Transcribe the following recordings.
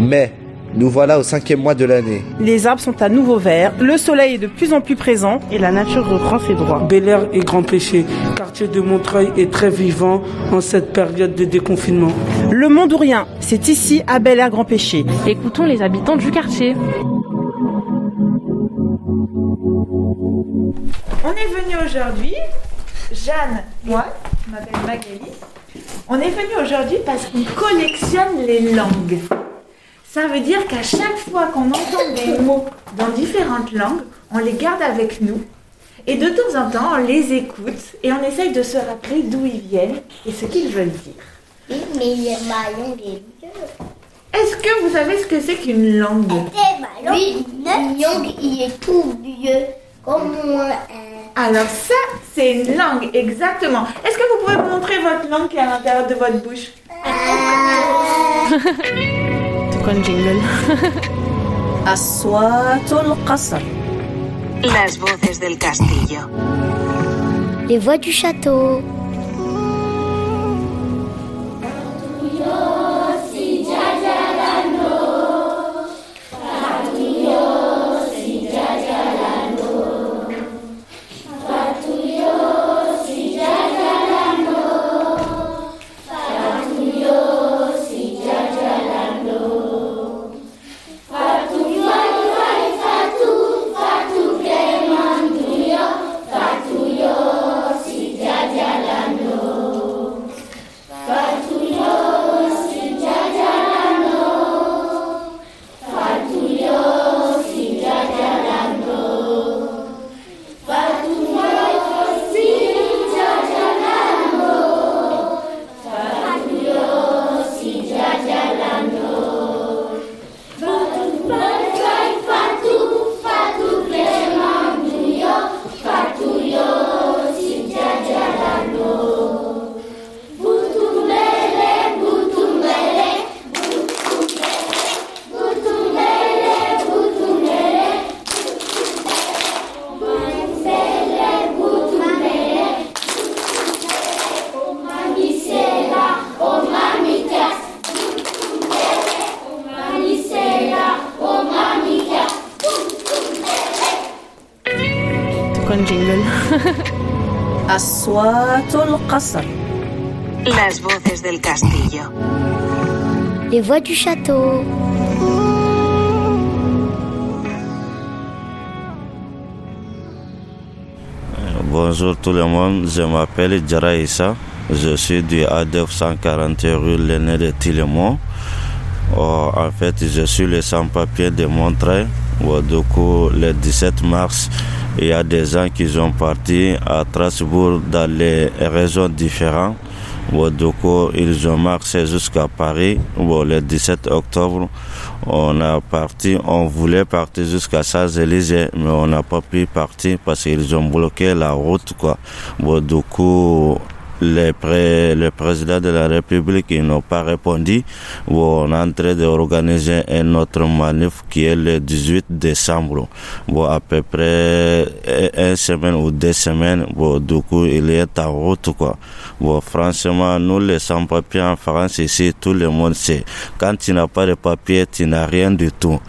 Mais nous voilà au cinquième mois de l'année. Les arbres sont à nouveau verts, le soleil est de plus en plus présent et la nature reprend ses droits. Bel Air et Grand Péché, quartier de Montreuil est très vivant en cette période de déconfinement. Le monde ou rien, c'est ici à Bel Air Grand Péché. Écoutons les habitants du quartier. On est venu aujourd'hui, Jeanne, moi, je m'appelle Magali. On est venu aujourd'hui parce qu'on collectionne les langues. Ça veut dire qu'à chaque fois qu'on entend des mots dans différentes langues, on les garde avec nous. Et de temps en temps, on les écoute et on essaye de se rappeler d'où ils viennent et ce qu'ils veulent dire. Mais ma langue est vieux. Est-ce que vous savez ce que c'est qu'une langue? Oui, une langue, il est tout vieux, comme moi. euh, Alors ça, c'est une langue, exactement. Est-ce que vous pouvez me montrer votre langue qui est à l'intérieur de votre bouche? C'est quoi le jingle أصوات القصر Las voces del castillo. Les voix du château. Les voix du château. Bonjour tout le monde, je m'appelle Jara Je suis du A241 rue Lenné de Tilemont. Euh, en fait, je suis le sans-papier de Montreuil. Du coup, le 17 mars il y a des gens qui sont partis à Strasbourg dans les régions différentes. Du coup, ils ont marché jusqu'à Paris. Le 17 octobre, on a parti, on voulait partir jusqu'à Champs-Élysées, mais on n'a pas pu partir parce qu'ils ont bloqué la route, quoi. Le président de la République, n'ont pas répondu. Bon, on est en train d'organiser un autre manif qui est le 18 décembre. Bon, à peu près une semaine ou deux semaines. Bon, du coup, il est en route, quoi. Bon, franchement, nous, les sans-papiers en France, ici, tout le monde sait. Quand tu n'as pas de papier, tu n'as rien du tout.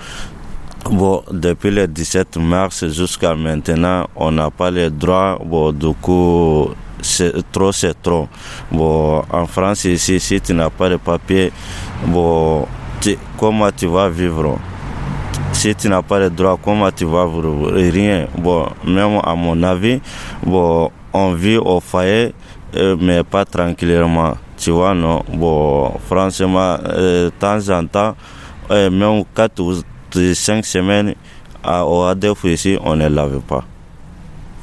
Bon, depuis le 17 mars jusqu'à maintenant, on n'a pas les droits. Bon, du coup, c'est trop, c'est trop. Bon, en France, ici, si tu n'as pas de papier, bon, comment tu vas vivre? Si tu n'as pas de droits, comment tu vas vivre? Rien. Bon, même à mon avis, bon, on vit au foyer, euh, mais pas tranquillement. Tu vois, non? Bon, franchement, euh, de temps en temps, euh, même 4 ou 5 semaines, à, au ADF ici, on ne lave pas.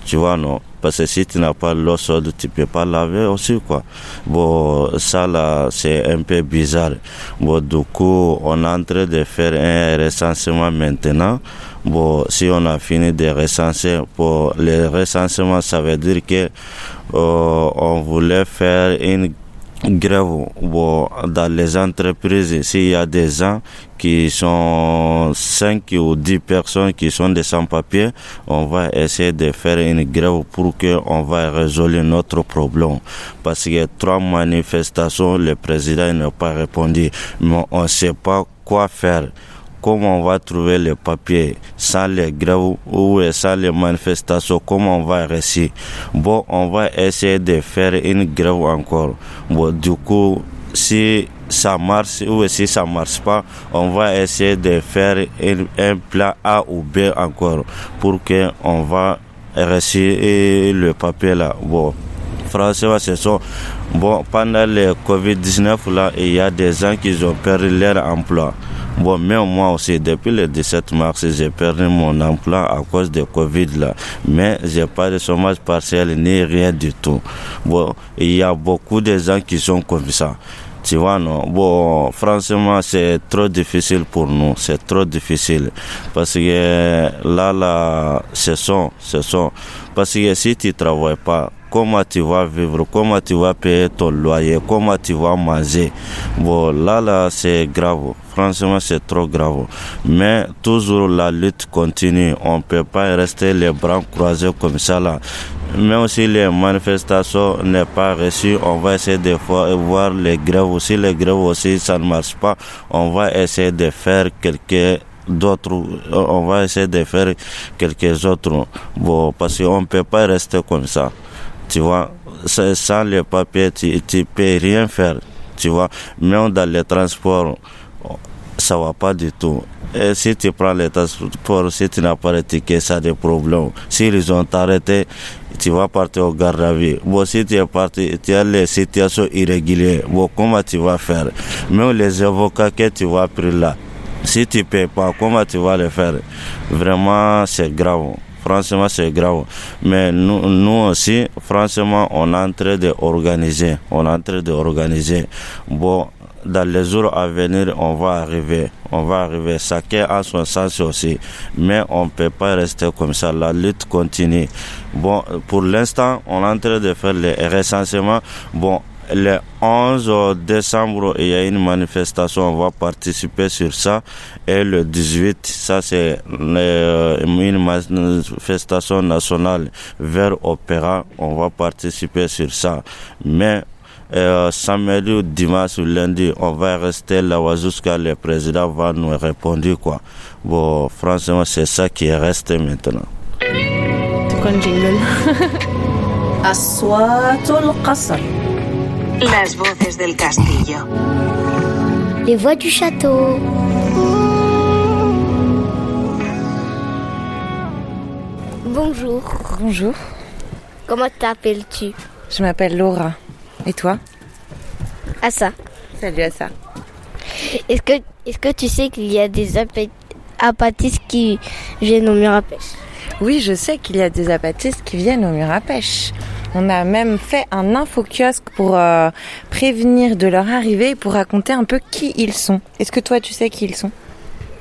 Tu vois, non? Parce que si tu n'as pas l'eau chaude, tu peux pas laver aussi, quoi. Bon, ça là, c'est un peu bizarre. Bon, du coup, on est en train de faire un recensement maintenant. Bon, si on a fini de recenser, pour le recensement, ça veut dire que euh, on voulait faire une grève bon, dans les entreprises, s'il y a des gens qui sont 5 ou 10 personnes qui sont des sans-papiers, on va essayer de faire une grève pour que on va résoudre notre problème. Parce que trois manifestations, le président n'a pas répondu, mais on ne sait pas quoi faire comment on va trouver les papiers sans les grèves ou sans les manifestations, comment on va réussir? Bon, on va essayer de faire une grève encore. Bon, du coup, si ça marche ou si ça marche pas, on va essayer de faire un, plan A ou B encore pour que on va réussir le papier là. Bon, franchement, ce bon pendant le Covid-19 là, il y a des gens qui ont perdu leur emploi. Bon, mais moi aussi, depuis le 17 mars, j'ai perdu mon emploi à cause de Covid là. Mais j'ai pas de chômage partiel ni rien du tout. Bon, il y a beaucoup de gens qui sont comme ça. Tu vois, non? Bon, franchement, c'est trop difficile pour nous. C'est trop difficile. Parce que là, là, ce sont, ce sont. Parce que si tu travailles pas, comment tu vas vivre, comment tu vas payer ton loyer, comment tu vas manger? Bon, là, là, c'est grave. Franchement, c'est trop grave. Mais toujours la lutte continue. On ne peut pas rester les bras croisés comme ça là. Même si les manifestations n'est pas reçues, on va essayer de voir les grèves aussi. Les grèves aussi, ça ne marche pas. On va essayer de faire quelques d'autres, on va essayer de faire quelques autres. Bon, parce qu'on ne peut pas rester comme ça. Tu vois, sans les papiers, tu ne peux rien faire. Tu vois, même dans les transports, ça va pas du tout. Et si tu prends les transports, si tu n'as pas de ticket, ça a des problèmes. S'ils ont arrêté, tu vas partir au garde à. Bon, si tu es parti, tu as les situations irrégulières. Bon, comment tu vas faire? Même les avocats que tu vas prendre là, si tu ne payes pas, comment tu vas le faire? Vraiment, c'est grave. Franchement, c'est grave. Mais nous, aussi, franchement, on est en train d'organiser. On est en train d'organiser. Bon, dans les jours à venir, on va arriver. On va arriver. Chacun a son sens aussi. Mais on ne peut pas rester comme ça. La lutte continue. Bon, pour l'instant, on est en train de faire les recensements. Bon, le 11 décembre, il y a une manifestation, on va participer sur ça. Et le 18, ça c'est une manifestation nationale vers Opéra, on va participer sur ça. Mais euh, samedi ou dimanche ou lundi, on va rester là jusqu'à le président va nous répondre quoi. Bon, franchement, c'est ça qui est resté maintenant. Las voces del castillo. Les voix du château. Bonjour. Bonjour. Comment t'appelles-tu? Je m'appelle Laura. Et toi? Assa. Salut Assa. Est-ce que, est que tu sais qu'il y a des apatistes qui viennent au mur à pêche Oui, je sais qu'il y a des apatistes qui viennent au mur à pêche. On a même fait un info-kiosque pour euh, prévenir de leur arrivée et pour raconter un peu qui ils sont. Est-ce que toi, tu sais qui ils sont?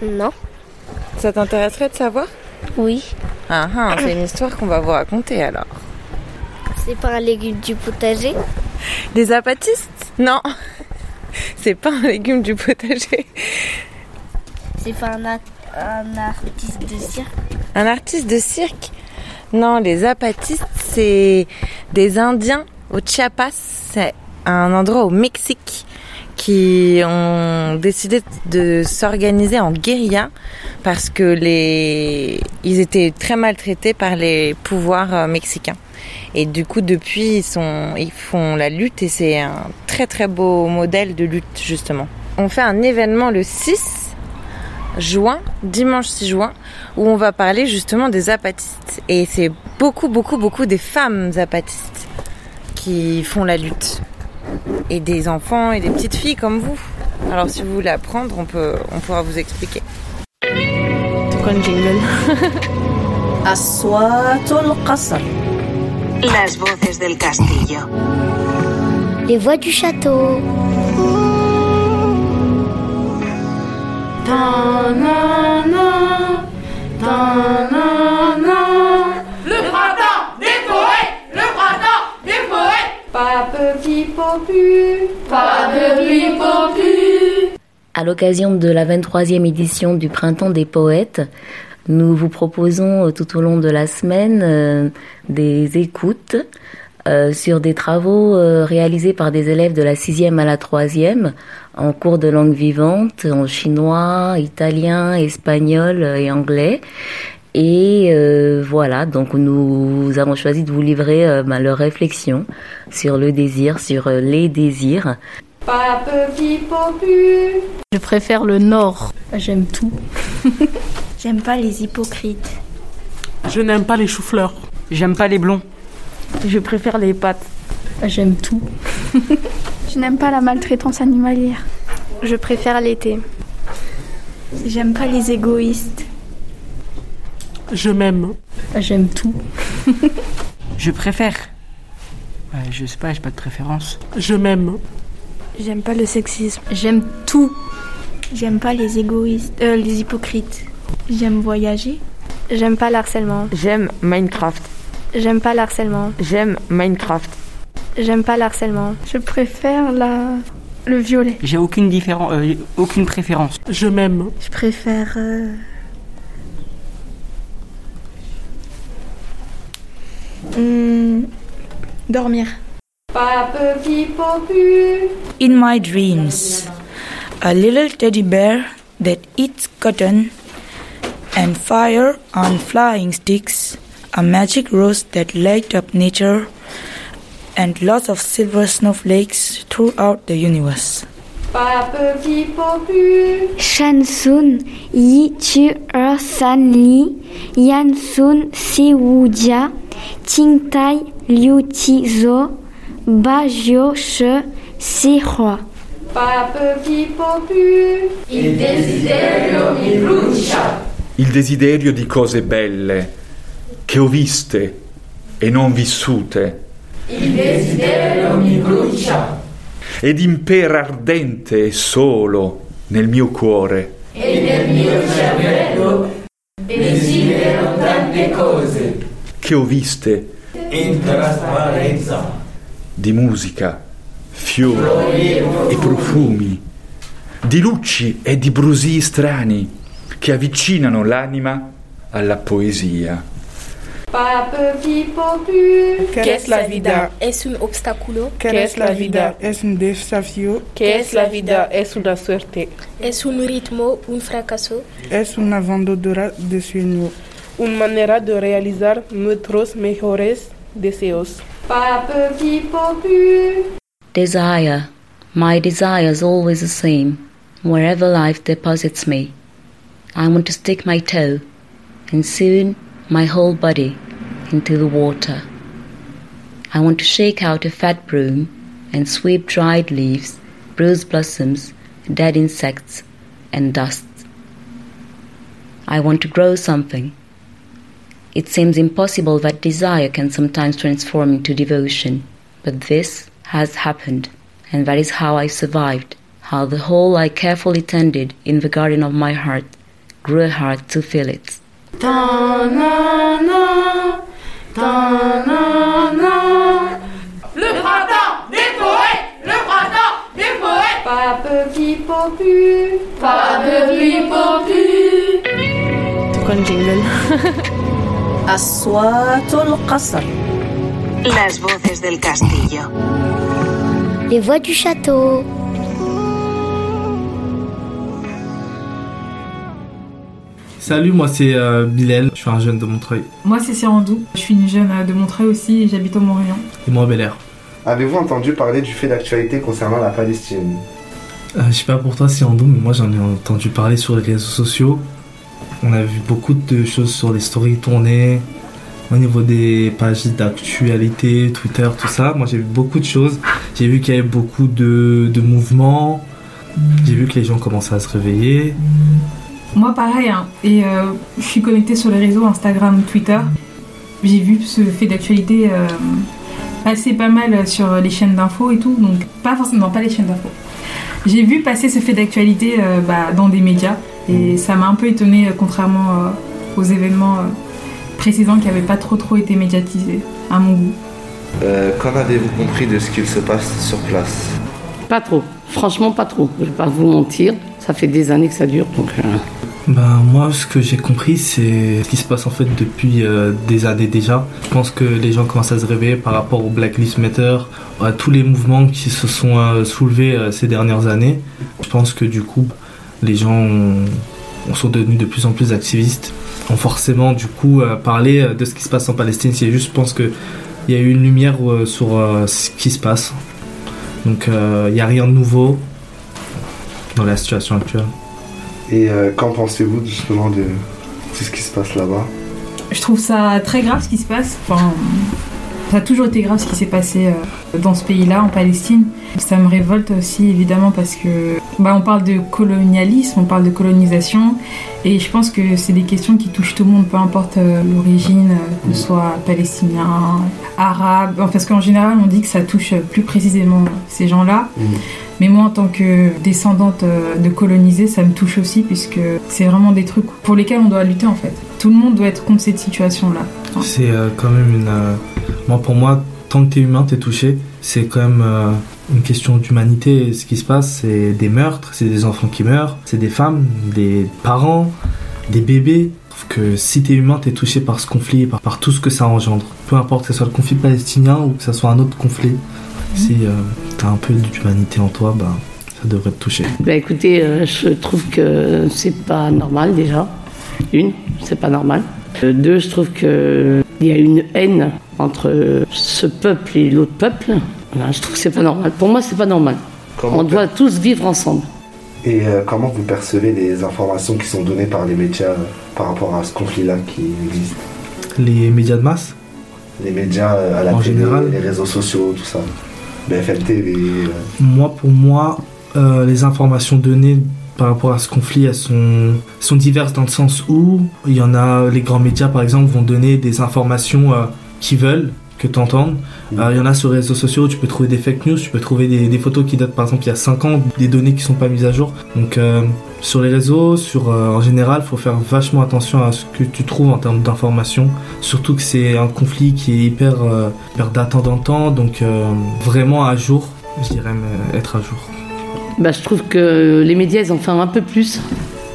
Non. Ça t'intéresserait de savoir? Oui. Ah, ah c'est une histoire qu'on va vous raconter alors. C'est pas un légume du potager? Des apatistes? Non. C'est pas un légume du potager. C'est pas un, un artiste de cirque? Un artiste de cirque? Non, les apatistes, c'est des Indiens au Chiapas. C'est un endroit au Mexique qui ont décidé de s'organiser en guérilla parce que les ils étaient très maltraités par les pouvoirs euh, mexicains. Et du coup, depuis, ils sont, ils font la lutte et c'est un très très beau modèle de lutte justement. On fait un événement le 6 juin, dimanche 6 juin, où on va parler justement des apatistes. Et c'est beaucoup, beaucoup, beaucoup des femmes apatistes qui font la lutte. Et des enfants et des petites filles comme vous. Alors si vous voulez apprendre, on, peut, on pourra vous expliquer. C'est quoi le jingle Las voces del castillo. Les voix du château. À l'occasion de la 23e édition du Printemps des Poètes, nous vous proposons tout au long de la semaine des écoutes euh, sur des travaux euh, réalisés par des élèves de la sixième à la troisième en cours de langue vivante en chinois, italien, espagnol et anglais. Et euh, voilà, donc nous avons choisi de vous livrer euh, bah, leurs réflexions sur le désir, sur euh, les désirs. Je préfère le nord. J'aime tout. J'aime pas les hypocrites. Je n'aime pas les choux-fleurs. J'aime pas les blonds. Je préfère les pâtes. J'aime tout. Je n'aime pas la maltraitance animalière. Je préfère l'été. J'aime pas les égoïstes. Je m'aime. J'aime tout. je préfère. Ouais, je sais pas, j'ai pas de préférence. Je m'aime. J'aime pas le sexisme. J'aime tout. J'aime pas les égoïstes, euh, les hypocrites. J'aime voyager. J'aime pas l'harcèlement. J'aime Minecraft. J'aime pas l'harcèlement. J'aime Minecraft. J'aime pas l'harcèlement. Je préfère la... le violet. J'ai aucune différence, euh, aucune préférence. Je m'aime. Je préfère. Euh... Mmh, dormir. In my dreams, a little teddy bear that eats cotton and fire on flying sticks, a magic rose that light up nature, and lots of silver snowflakes throughout the universe. Shansun yi chu er san li yan sun si wu jia ting tai liu ti zo ba jio she si hua. Il desiderio mi brucia. Il desiderio di cose belle che ho viste e non vissute. Il desiderio mi brucia. Ed impera ardente e solo nel mio cuore. E nel mio cervello desidero tante cose che ho viste in trasparenza di musica, fiori e profumi, di luci e di brusii strani che avvicinano l'anima alla poesia. ¿Qué es la vida? Es un obstáculo. ¿Qué es la vida? Es un desafío. ¿Qué es la vida? Es una suerte. Es un ritmo, un fracaso. Es una vendedora de sueños. Una manera de realizar nuestros mejores deseos. Desire. My desire is always the same, wherever life deposits me. I want to stick my toe, and soon my whole body into the water. I want to shake out a fat broom and sweep dried leaves, bruised blossoms, dead insects, and dust. I want to grow something. It seems impossible that desire can sometimes transform into devotion, but this has happened, and that is how I survived, how the hole I carefully tended in the garden of my heart grew a heart to fill it. Ta-na-na, ta-na-na. Le printemps des poètes, le printemps des poètes. Pas petit popu, pas petit popu. تكون jingle أصوات القصر Las voces del castillo. Les voix du château. Salut, moi c'est euh, Bilal, je suis un jeune de Montreuil. Moi c'est Sirandou, je suis une jeune de Montreuil aussi et j'habite au Morillon. Et moi Bel Air. Avez-vous entendu parler du fait d'actualité concernant la Palestine? Euh, je sais pas pour toi Sirandou, mais moi j'en ai entendu parler sur les réseaux sociaux. On a vu beaucoup de choses sur les stories tournées, au niveau des pages d'actualité, Twitter, tout ça. Moi j'ai vu beaucoup de choses. J'ai vu qu'il y avait beaucoup de, de mouvements. J'ai vu que les gens commençaient à se réveiller. Moi pareil, hein. et euh, je suis connectée sur les réseaux Instagram, Twitter. J'ai vu ce fait d'actualité euh, passer pas mal sur les chaînes d'infos et tout, donc pas forcément, pas les chaînes d'infos. J'ai vu passer ce fait d'actualité euh, bah, dans des médias et ça m'a un peu étonnée, contrairement euh, aux événements euh, précédents qui n'avaient pas trop trop été médiatisés, à mon goût. Euh, Qu'en avez-vous compris de ce qu'il se passe sur place? Pas trop. Franchement, pas trop. Je vais pas vous mentir. Ça fait des années que ça dure, donc. Ben, moi, ce que j'ai compris, c'est ce qui se passe en fait depuis euh, des années déjà. Je pense que les gens commencent à se réveiller par rapport au Black Lives Matter, à tous les mouvements qui se sont euh, soulevés ces dernières années. Je pense que du coup, les gens ont- sont devenus de plus en plus activistes, ont forcément du coup euh, de ce qui se passe en Palestine. C'est juste, je pense que il y a eu une lumière sur ce qui se passe. Donc, il n'y a rien de nouveau dans la situation actuelle. Et euh, qu'en pensez-vous justement de tout ce qui se passe là-bas? Je trouve ça très grave ce qui se passe. Enfin, ça a toujours été grave ce qui s'est passé euh, dans ce pays-là, en Palestine. Ça me révolte aussi évidemment parce que bah, on parle de colonialisme, on parle de colonisation, et je pense que c'est des questions qui touchent tout le monde, peu importe euh, l'origine, que ce soit palestinien, arabe. Parce qu'en général, on dit que ça touche plus précisément ces gens-là. Mais moi, en tant que descendante euh, de colonisés, ça me touche aussi, puisque c'est vraiment des trucs pour lesquels on doit lutter en fait. Tout le monde doit être contre cette situation-là. C'est euh, quand même une. euh, moi, pour moi, tant que t'es humain, t'es touché. C'est quand même une question d'humanité. Ce qui se passe, c'est des meurtres, c'est des enfants qui meurent, c'est des femmes, des parents, des bébés. Que si t'es humain, t'es touché par ce conflit, par, par tout ce que ça engendre. Peu importe que ce soit le conflit palestinien ou que ce soit un autre conflit. Si euh, t'as un peu d'humanité en toi, bah, ça devrait te toucher. Bah écoutez, euh, je trouve que c'est pas normal déjà. Une, c'est pas normal. Euh, Deux, je trouve que il y a une haine entre ce peuple et l'autre peuple. Voilà, je trouve que c'est pas normal. Pour moi, c'est pas normal. On doit tous vivre ensemble. Et euh, comment vous percevez les informations qui sont données par les médias euh, par rapport à ce conflit-là qui existe? Les médias de masse? Les médias euh, à la En télé, général les réseaux sociaux, tout ça. BFM TV. euh, Moi, pour moi, euh, les informations données par rapport à ce conflit, sont diverses dans le sens où il y en a, les grands médias par exemple vont donner des informations euh, qu'ils veulent que tu entendes. Euh, il y en a sur les réseaux sociaux, tu peux trouver des fake news, tu peux trouver des, des photos qui datent par exemple il y a 5 ans, des données qui sont pas mises à jour. Donc euh, sur les réseaux, sur, euh, en général, il faut faire vachement attention à ce que tu trouves en termes d'informations. Surtout que c'est un conflit qui est hyper, euh, hyper datant dans le temps, donc euh, vraiment à jour, je dirais être à jour. Bah, je trouve que les médias, ils en font un peu plus.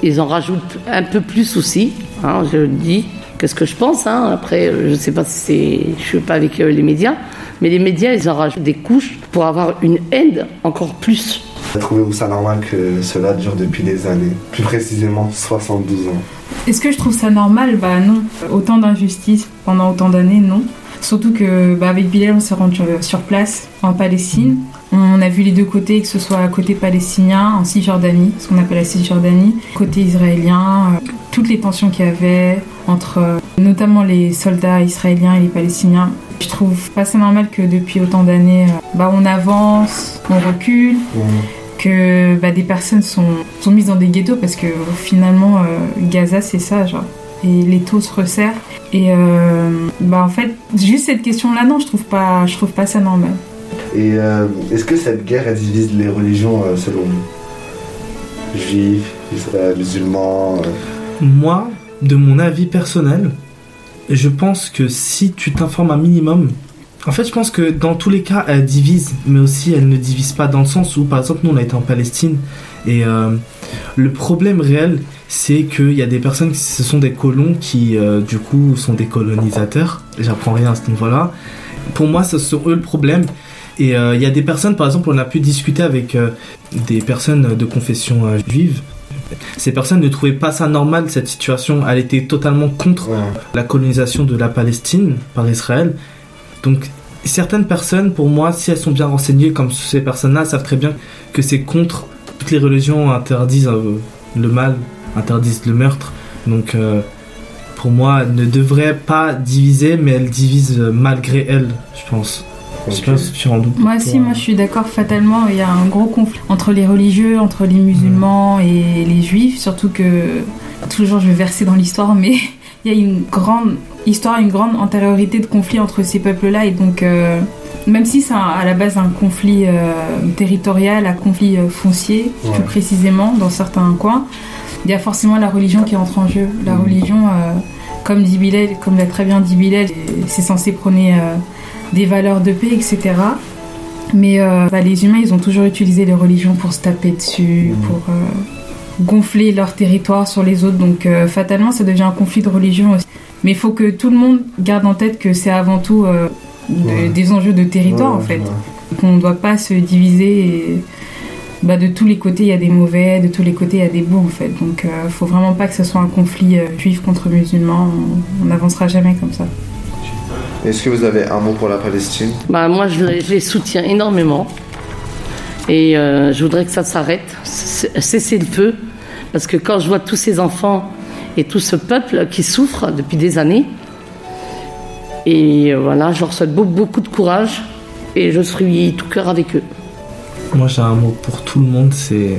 Ils en rajoutent un peu plus aussi. hein, je le dis. Qu'est-ce que je pense hein. Après, euh, je ne sais pas si c'est. Je suis pas avec euh, les médias. Mais les médias, ils en rajoutent des couches pour avoir une haine encore plus. Trouvez-vous ça normal que cela dure depuis des années Plus précisément 72 ans? Est-ce que je trouve ça normal? Bah non. Autant d'injustices pendant autant d'années, non. Surtout que bah, avec Bilal, on s'est rendu euh, sur place en Palestine. On a vu les deux côtés, que ce soit côté palestinien, en Cisjordanie, ce qu'on appelle la Cisjordanie, côté israélien, euh, toutes les tensions qu'il y avait entre euh, notamment les soldats israéliens et les palestiniens. Je trouve pas ça normal que depuis autant d'années, euh, bah, on avance, on recule, que bah, des personnes sont, sont mises dans des ghettos parce que finalement euh, Gaza c'est ça genre. Et les taux se resserrent. Et euh, bah en fait juste cette question là non je trouve pas je trouve pas ça normal Et euh, est-ce que cette guerre elle divise les religions euh, selon vous? Juifs, musulmans euh, Moi, de mon avis personnel, je pense que si tu t'informes un minimum, en fait, je pense que dans tous les cas, elle divise, mais aussi elle ne divise pas dans le sens où, par exemple, nous on a été en Palestine et le problème réel, c'est qu'il y a des personnes, ce sont des colons qui, du coup, sont des colonisateurs. J'apprends rien à ce niveau-là. Pour moi, ce sont eux le problème. Et euh, il y a des personnes, par exemple, on a pu discuter avec euh, des personnes de confession euh, juive. Ces personnes ne trouvaient pas ça normal, cette situation. Elle était totalement contre la colonisation de la Palestine par Israël. Donc, certaines personnes, pour moi, si elles sont bien renseignées, comme ces personnes-là, savent très bien que c'est contre. Toutes les religions interdisent le mal, interdisent le meurtre. Donc, pour moi, elles ne devraient pas diviser, mais elles divisent malgré elles, je pense. Je sais pas si tu moi aussi moi je suis d'accord fatalement il y a un gros conflit entre les religieux entre les musulmans et les juifs surtout que toujours je vais verser dans l'histoire mais il y a une grande histoire une grande antériorité de conflit entre ces peuples là et donc euh, même si c'est à la base un conflit euh, territorial, un conflit euh, foncier, Ouais. plus précisément, dans certains coins, il y a forcément la religion qui entre en jeu. La religion, euh, comme dit Bilal, comme l'a très bien dit Bilal, c'est censé prôner euh, des valeurs de paix, etc. Mais euh, bah, les humains, ils ont toujours utilisé les religions pour se taper dessus, pour euh, gonfler leur territoire sur les autres. Donc euh, fatalement, ça devient un conflit de religion aussi. Mais il faut que tout le monde garde en tête que c'est avant tout de- Ouais. des enjeux de territoire, Ouais, en fait. ouais. Qu'on ne doit pas se diviser. Et, bah, de tous les côtés, il y a des mauvais, de tous les côtés, il y a des bons, en fait. Donc il faut vraiment pas que ce soit un conflit juif contre musulman. On n'avancera jamais comme ça. Est-ce que vous avez un mot pour la Palestine? Bah, moi, je, les- je les soutiens énormément. Et euh, je voudrais que ça s'arrête, cesser le feu. Parce que quand je vois tous ces enfants et tout ce peuple qui souffre depuis des années, et euh, voilà, je leur souhaite beaucoup, beaucoup de courage. Et je suis tout cœur avec eux. Moi, j'ai un mot pour tout le monde, c'est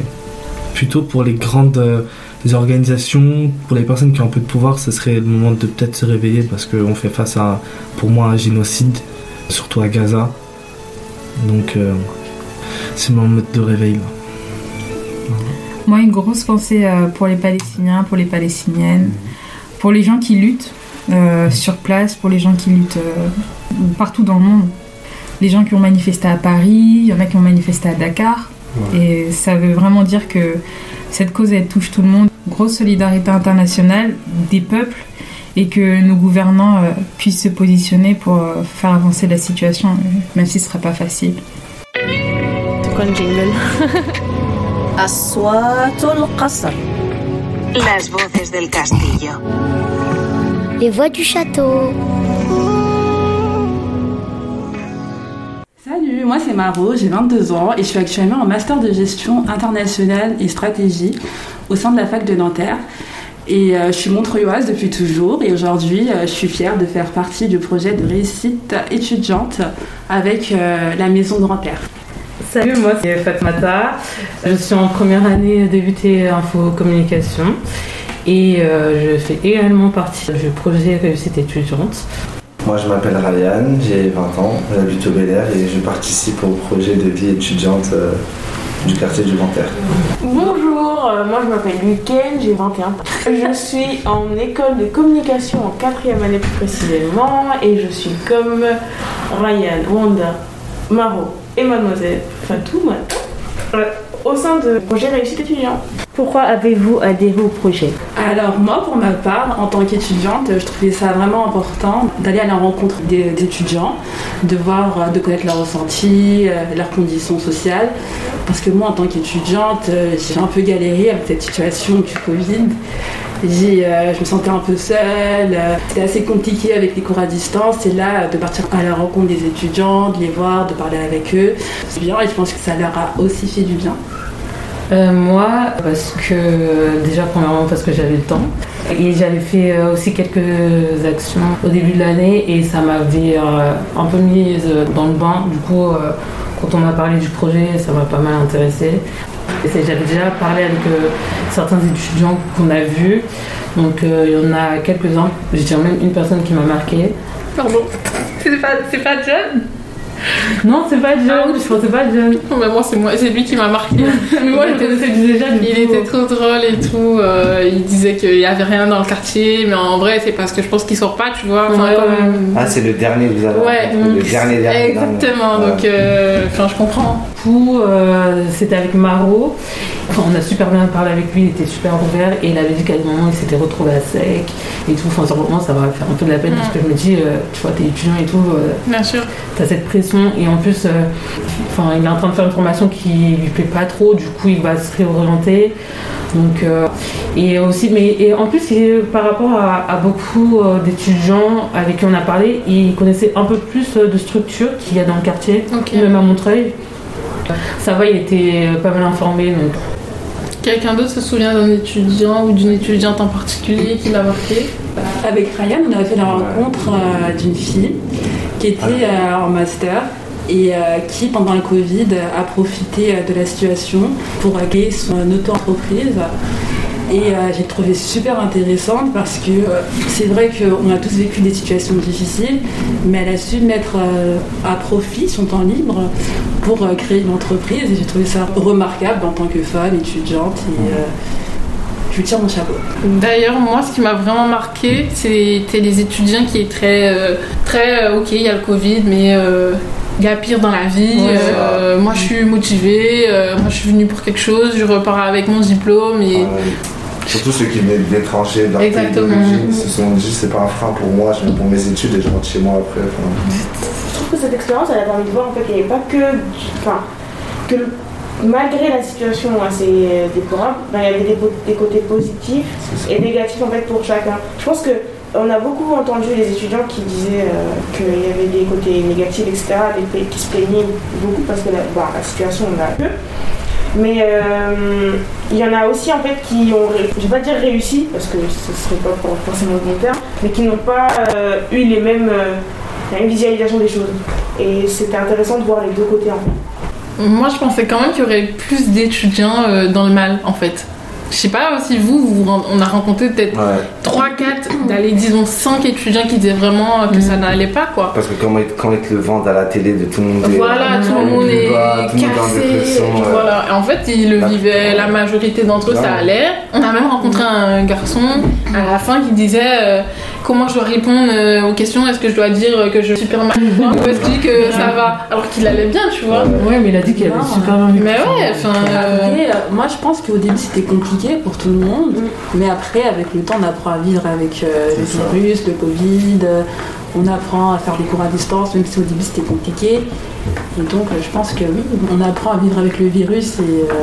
plutôt pour les grandes euh, organisations, pour les personnes qui ont un peu de pouvoir, ce serait le moment de peut-être se réveiller parce qu'on fait face à, pour moi, un génocide, surtout à Gaza. Donc, euh, c'est le moment de réveil. là. Moi, une grosse pensée euh, pour les Palestiniens, pour les Palestiniennes, pour les gens qui luttent euh, sur place, pour les gens qui luttent euh, partout dans le monde. Les gens qui ont manifesté à Paris, il y en a qui ont manifesté à Dakar. Et ça veut vraiment dire que cette cause, elle touche tout le monde. Grosse solidarité internationale des peuples et que nos gouvernants euh, puissent se positionner pour euh, faire avancer la situation, euh, même si ce ne sera pas facile. Les voix du château. Salut, moi c'est Maro, j'ai 22 ans et je suis actuellement en master de gestion internationale et stratégie au sein de la fac de Nanterre. Et euh, je suis montreuilloise depuis toujours et aujourd'hui euh, je suis fière de faire partie du projet de réussite étudiante avec euh, la maison Nanterre. Salut, moi c'est Fatmata. Je suis en première année DUT Info Communication et je fais également partie du projet Réussite étudiante. Moi, je m'appelle Ryan, j'ai 20 ans, j'habite au Bel Air et je participe au projet de vie étudiante euh, du quartier du Nanterre. Bonjour, euh, moi je m'appelle Luken, j'ai 21 ans. Je suis en école de communication en quatrième année plus précisément et je suis comme Ryan, Wanda, Maro et Mademoiselle Fatou maintenant, euh, au sein de projet réussite étudiant. Pourquoi avez-vous adhéré au projet Alors moi, pour ma part, en tant qu'étudiante, je trouvais ça vraiment important d'aller à la rencontre des d'étudiants, de voir, euh, de connaître leurs ressentis, euh, leurs conditions sociales. Parce que moi, en tant qu'étudiante, euh, j'ai un peu galéré avec cette situation du Covid. Je me sentais un peu seule, c'était assez compliqué avec les cours à distance. Et là, de partir à la rencontre des étudiants, de les voir, de parler avec eux, c'est bien et je pense que ça leur a aussi fait du bien. Euh, moi, parce que déjà premièrement parce que j'avais le temps et j'avais fait euh, aussi quelques actions au début de l'année et ça m'avait euh, un peu mise dans le bain. Du coup, quand on m'a parlé du projet, ça m'a pas mal intéressé. Et c'est- J'avais déjà parlé avec certains étudiants qu'on a vus, donc il y en a quelques-uns. Dirais même une personne qui m'a marqué. Pardon, c'est pas, pas John? Non, c'est pas John, je pensais pas John. Non, mais moi, c'est moi, c'est lui qui m'a marqué. Mais moi, je connaissais déjà, du Il coup. était trop drôle et tout. euh, il disait qu'il y avait rien dans le quartier, mais en vrai, c'est parce que je pense qu'il sort pas, tu vois. Enfin, Ouais, comme- Ah, c'est le dernier que vous avez Ouais, le dernier dernier. Exactement, dernier. donc euh, enfin, je comprends. Du coup, euh, c'était avec Maro. Enfin, on a super bien parlé avec lui, il était super ouvert et il avait dit qu'à un moment il s'était retrouvé à sec et tout. Enfin, moment, ça va faire un peu de la peine parce que je me dis, euh, tu vois, t'es étudiant et tout, euh, Bien sûr. t'as cette pression et en plus, enfin, il est en train de faire une formation qui lui plaît pas trop, du coup, il va se réorienter. Donc, et aussi, mais et en plus, il- par rapport à, à beaucoup d'étudiants avec qui on a parlé, il connaissait un peu plus de structures qu'il y a dans le quartier, même à Montreuil. Ça va, il était euh, pas mal informé, donc. Quelqu'un d'autre se souvient d'un étudiant ou d'une étudiante en particulier qui l'a marqué? Avec Ryan, on a fait la rencontre euh, d'une fille qui était euh, en master et euh, qui, pendant le Covid, a profité de la situation pour créer son auto-entreprise. Et euh, j'ai trouvé super intéressante parce que euh, c'est vrai qu'on a tous vécu des situations difficiles, mais elle a su mettre euh, à profit son temps libre pour euh, créer une entreprise. Et j'ai trouvé ça remarquable en tant que femme étudiante. Et, euh, je lui tire mon chapeau. D'ailleurs, moi, ce qui m'a vraiment marqué, c'était les étudiants qui étaient très, euh, très ok, il y a le Covid, mais euh, il y a pire dans la vie. Ouais, euh, moi, je suis motivée, euh, moi, je suis venue pour quelque chose, je repars avec mon diplôme et. Surtout ceux qui venaient d'étrangers, d'un pays Exactement. d'origine, ils se sont dit c'est pas un frein pour moi, je viens pour mes études et je rentre chez moi après. enfin. Je trouve que cette expérience, elle a permis de voir en fait qu'il n'y avait pas que. Enfin, que le- malgré la situation assez déplorable, ben, il y avait des, des côtés positifs et négatifs en fait pour chacun. Je pense que on a beaucoup entendu les étudiants qui disaient euh, qu'il y avait des côtés négatifs, etc., des pays qui se plaignaient beaucoup parce que la, bah, la situation, on a peu. Mais euh, il y en a aussi en fait qui ont, je vais pas dire réussi parce que ce serait pas for- forcément le bon terme, mais qui n'ont pas euh, eu les mêmes, euh, la même visualisation des choses. Et c'était intéressant de voir les deux côtés en fait. Moi, je pensais quand même qu'il y aurait plus d'étudiants dans le mal, en fait. Je sais pas si vous, vous on a rencontré peut-être 3, 4, d'aller, disons 5 étudiants qui disaient vraiment que ça n'allait pas, quoi. Parce que quand ils, quand ils te le vendent à la télé, de tout le monde est- Voilà, tout le monde plus est bas, tout le monde est en cassé. Voilà. Et en fait, ils le vivaient, la majorité d'entre eux, ça allait. On a même rencontré un garçon à la fin qui disait euh, comment je dois répondre euh, aux questions. Est-ce que je dois dire que je suis super mal ou est-ce que je dis que ça va Alors qu'il allait bien, tu vois. Ouais, mais il a dit qu'il Non. super bien. Mais ouais, enfin. euh, euh, moi je pense qu'au début c'était compliqué pour tout le monde, mais après avec le temps on apprend à vivre avec euh, le ça. virus, le Covid, euh, on apprend à faire des cours à distance, même si au début c'était compliqué. Et donc je pense que oui, on apprend à vivre avec le virus et euh,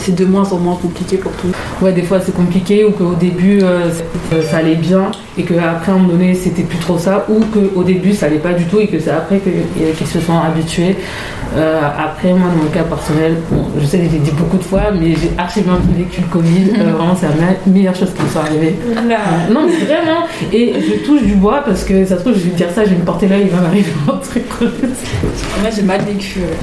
c'est de moins en moins compliqué pour tout. Ouais, des fois c'est compliqué ou qu'au début euh, c'est- ça allait bien et qu'après à un moment donné c'était plus trop ça ou qu'au début ça allait pas du tout et que c'est après qu'ils se sont habitués. Euh, après, moi dans mon cas personnel, bon, je sais que j'ai dit beaucoup de fois, mais j'ai archi bien vécu le Covid. Euh, vraiment, c'est la me- meilleure chose qui me soit arrivée. Euh, non, mais vraiment. Et je touche du bois parce que ça se trouve, je vais dire ça, je vais me porter là, il va m'arriver un truc. Moi j'ai mal vécu euh,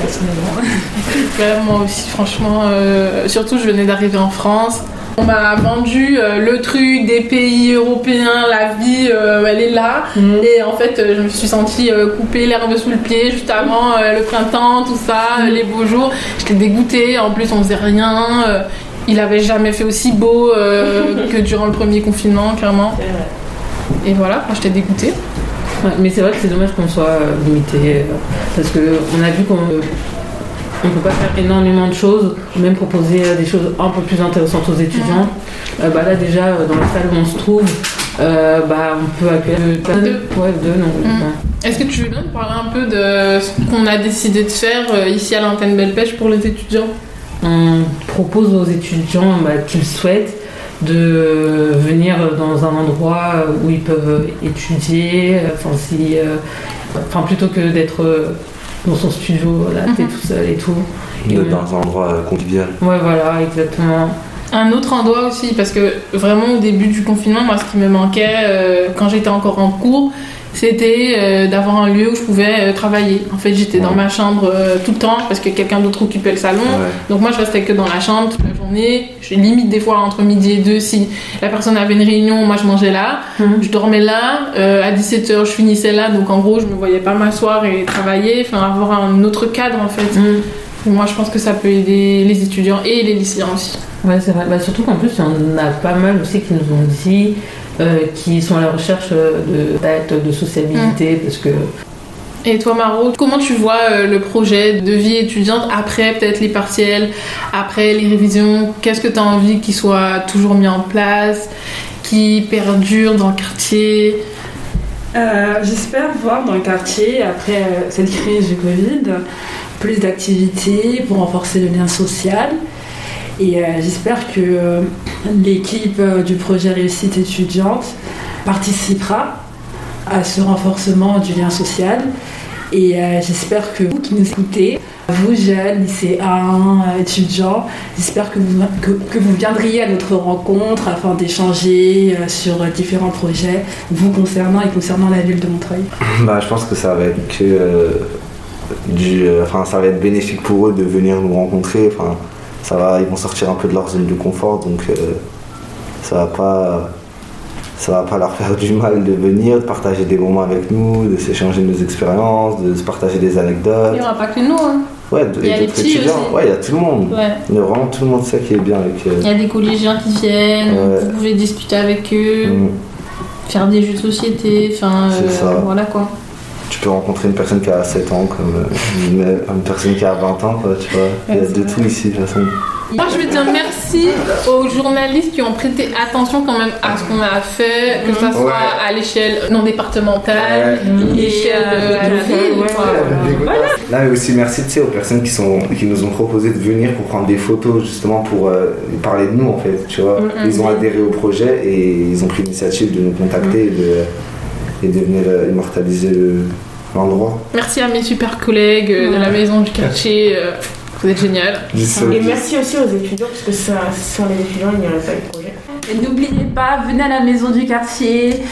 personnellement. Moi aussi, franchement. Euh, surtout, je venais d'arriver en France. On m'a vendu euh, le truc des pays européens, la vie, euh, elle est là. Et en fait, je me suis sentie euh, couper l'herbe sous le pied juste avant le printemps, tout ça, euh, les beaux jours. J'étais dégoûtée. En plus, on faisait rien. il avait jamais fait aussi beau que durant le premier confinement, clairement. Et voilà, j'étais dégoûtée. Ouais, mais c'est vrai que c'est dommage qu'on soit limité parce que on a vu qu'on on peut pas faire énormément de choses, même proposer euh, des choses un peu plus intéressantes aux étudiants. Euh, bah là déjà euh, dans la salle où on se trouve, euh, bah on peut accueillir deux. Ouais, deux non. ouais. Est-ce que tu veux bien nous parler un peu de ce qu'on a décidé de faire ici à l'antenne Belle Pêche pour les étudiants? On propose aux étudiants bah, qu'ils souhaitent de venir dans un endroit où ils peuvent étudier, enfin, si, euh, enfin plutôt que d'être dans son studio, là, t'es tout seul et tout. Et dans un endroit euh, convivial. Ouais, voilà, exactement. Un autre endroit aussi, parce que vraiment au début du confinement, moi ce qui me manquait euh, quand j'étais encore en cours, c'était euh, d'avoir un lieu où je pouvais euh, travailler. En fait, j'étais dans ma chambre euh, tout le temps parce que quelqu'un d'autre occupait le salon. Donc moi je restais que dans la chambre toute la journée. Je limite des fois entre midi et deux si la personne avait une réunion, moi je mangeais là. Je dormais là. À 17h je finissais là. Donc en gros je me voyais pas m'asseoir et travailler. Enfin avoir un autre cadre en fait. Et moi je pense que ça peut aider les étudiants et les lycéens aussi. Ouais, c'est vrai. Bah, surtout qu'en plus, il y en a pas mal aussi qui nous ont dit euh, qui sont à la recherche euh, de de sociabilité parce que Et toi, Maro, comment tu vois euh, le projet de vie étudiante après peut-être les partiels, après les révisions? Qu'est-ce que tu as envie qu'il soit toujours mis en place, qui perdure dans le quartier? Euh, J'espère voir dans le quartier, après euh, cette crise du Covid, plus d'activités pour renforcer le lien social. Et euh, j'espère que euh, l'équipe euh, du projet Réussite étudiante participera à ce renforcement du lien social. Et euh, j'espère que vous qui nous écoutez, vous jeunes, lycéens, euh, étudiants, j'espère que vous, que, vous viendriez à notre rencontre afin d'échanger sur différents projets vous concernant et concernant la ville de Montreuil. Bah, je pense que ça va être que du, enfin, ça va être bénéfique pour eux de venir nous rencontrer. Ça va, ils vont sortir un peu de leur zone de confort, donc euh, ça va pas, ça va pas leur faire du mal de venir, de partager des moments avec nous, de s'échanger nos expériences, de se partager des anecdotes. Il n'y aura pas que nous. Hein. Ouais, Il y a les petits étudiants. aussi. Ouais, il y a tout le monde. Ouais. Il y a vraiment tout le monde, ça qui est bien avec. euh, Il y a des collégiens qui viennent, Ouais. vous pouvez discuter avec eux, Mm. faire des jeux de société, enfin euh, voilà quoi. Tu peux rencontrer une personne qui a 7 ans comme euh, une, une personne qui a 20 ans, quoi, tu vois. Il y a de tout ici, de toute façon. Moi je veux dire merci aux journalistes qui ont prêté attention quand même à ce qu'on a fait, que ça soit Ouais. à l'échelle non départementale, Ouais. l'échelle euh, de la ville. Là, mais aussi merci tu sais, aux personnes qui, sont, qui nous ont proposé de venir pour prendre des photos, justement pour euh, parler de nous, en fait, tu vois. Mm, mm. Ils ont adhéré au projet et ils ont pris l'initiative de nous contacter et, de, et de venir euh, immortaliser le- l'endroit. Merci à mes super collègues euh, de la maison du quartier, euh, vous êtes génial. Et merci aussi aux étudiants, parce que ça- sans les étudiants, il n'y aurait pas eu de projet. Et n'oubliez pas, venez à la maison du quartier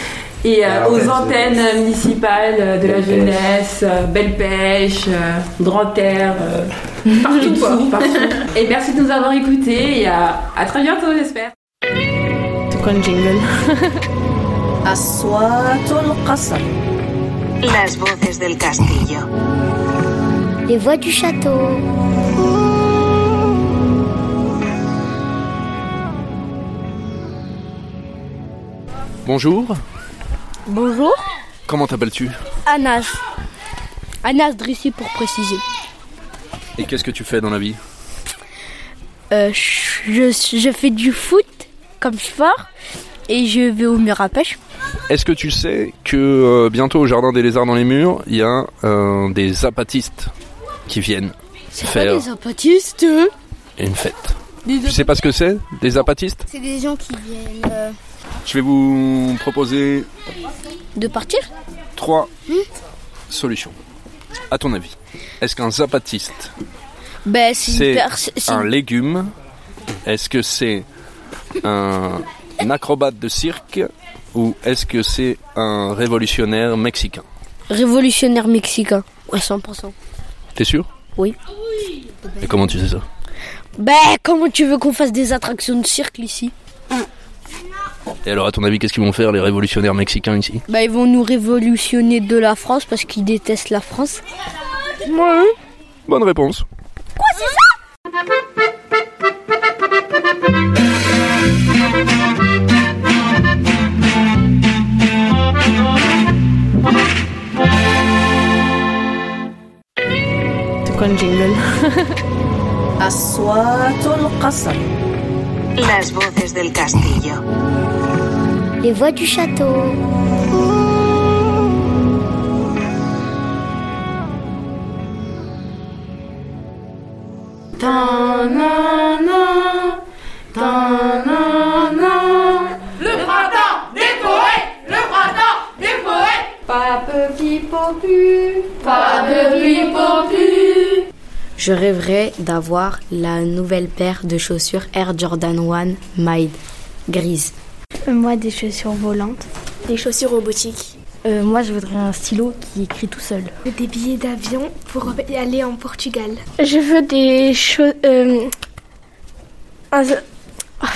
et euh, Ah, aux antennes municipales de la Belle jeunesse, Belle Pêche, euh, Grand Air, euh, partout quoi, partout. Et merci de nous avoir écoutés et à, à très bientôt j'espère. C'est quoi Las voces del castillo. Les voix du château. Bonjour, Bonjour. comment t'appelles-tu? Anas. Anas Drissi pour préciser. Et qu'est-ce que tu fais dans la vie? Euh, je, je fais du foot comme sport et je vais au mur à pêche. Est-ce que tu sais que euh, bientôt au Jardin des Lézards dans les murs, il y a euh, des zapatistes qui viennent faire Les zapatistes. une fête? Des Tu sais pas ce que c'est Des zapatistes C'est des gens qui viennent euh, Je vais vous proposer de partir. trois solutions. À ton avis, est-ce qu'un zapatiste Ben, c'est une c'est pers- c'est un légume? Est-ce que c'est un acrobate de cirque ou est-ce que c'est un révolutionnaire mexicain? Révolutionnaire mexicain. Ouais, 100%. T'es sûr? Oui. Et comment tu sais ça? Ben, comment tu veux qu'on fasse des attractions de cirque ici? Et alors, à ton avis, qu'est-ce qu'ils vont faire les révolutionnaires mexicains ici? Ben, ils vont nous révolutionner de la France parce qu'ils détestent la France. Ouais. Bonne réponse. Quoi, c'est ça? Jingle Las voces del castillo. Les voix du château. Le printemps des poètes Le printemps des poètes. Pas petit popu, Pas popu Je rêverais d'avoir la nouvelle paire de chaussures Air Jordan 1 Made grise. Moi, des chaussures volantes. Des chaussures robotiques. Euh, moi, je voudrais un stylo qui écrit tout seul. Des billets d'avion pour aller en Portugal. Je veux des choses. Euh... un- Ah,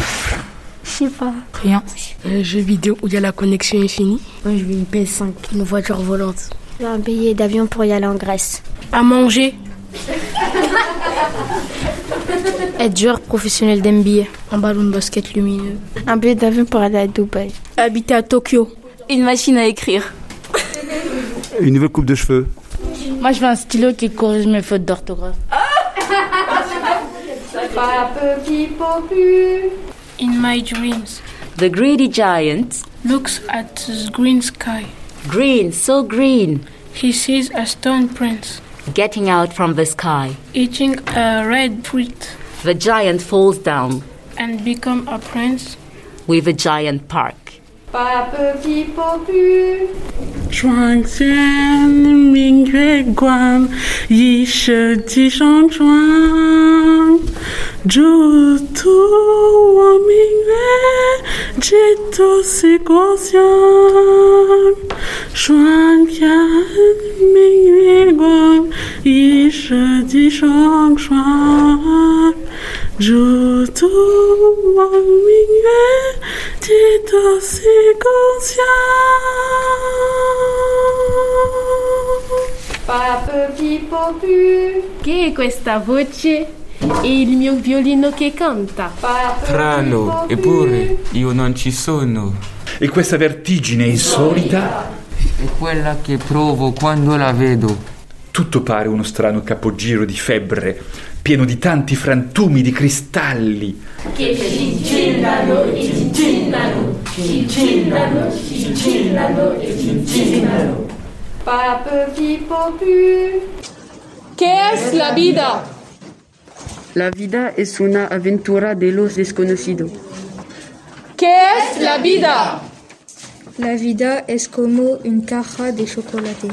Je sais pas. Rien. Un jeu vidéo où il y a la connexion infinie. Moi, je veux une PS5, une voiture volante. Un billet d'avion pour y aller en Grèce. À manger. Être joueur professionnel d'NBA. Un ballon de basket lumineux. Un billet d'avion pour aller à Dubaï. Habiter à Tokyo. Une machine à écrire. Une nouvelle coupe de cheveux. Moi, je veux un stylo qui corrige mes fautes d'orthographe. In my dreams, The greedy giant, looks at the green sky. green, so green, He sees a stone prince getting out from the sky. eating a red fruit The giant falls down and become a prince. with a giant park. Pas petit popu. 双剑明月光，一射几双双。祝图我明月，几度是故乡。双眼明月光，一射几双双。祝图我明月，几度是 Che è questa voce? È il mio violino che canta. Strano, eppure io non ci sono. E questa vertigine insolita? È quella che provo quando la vedo. Tutto pare uno strano capogiro di febbre, pieno di tanti frantumi di cristalli. E e scintillano. Pape Pippo Pu. ¿Qué es la vida? La vida es una aventura de los desconocidos. ¿Qué es la vida? La vida es como una caja de chocolate.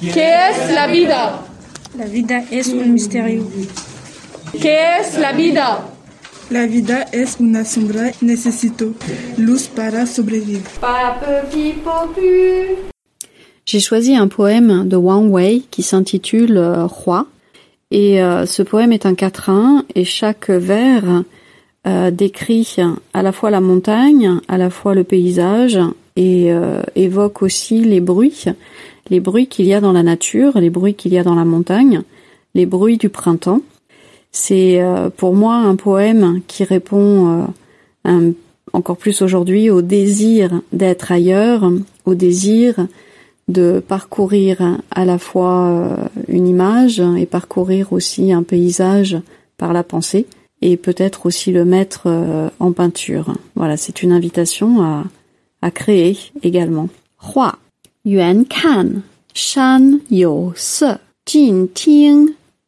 ¿Qué es la vida? La vida es un misterio. ¿Qué es la vida? La vida es una sombra. Necesito luz para Pu. J'ai choisi un poème de Wang Wei qui s'intitule euh, Roi. Et euh, ce poème est un quatrain et chaque vers euh, décrit à la fois la montagne, à la fois le paysage et euh, évoque aussi les bruits, les bruits qu'il y a dans la nature, les bruits qu'il y a dans la montagne, les bruits du printemps. C'est euh, pour moi un poème qui répond euh, un- encore plus aujourd'hui au désir d'être ailleurs, au désir de parcourir à la fois euh, une image et parcourir aussi un paysage par la pensée et peut-être aussi le mettre en peinture. Voilà, c'est une invitation à, à créer également. Hua, yuan kan, shan se, jin ting,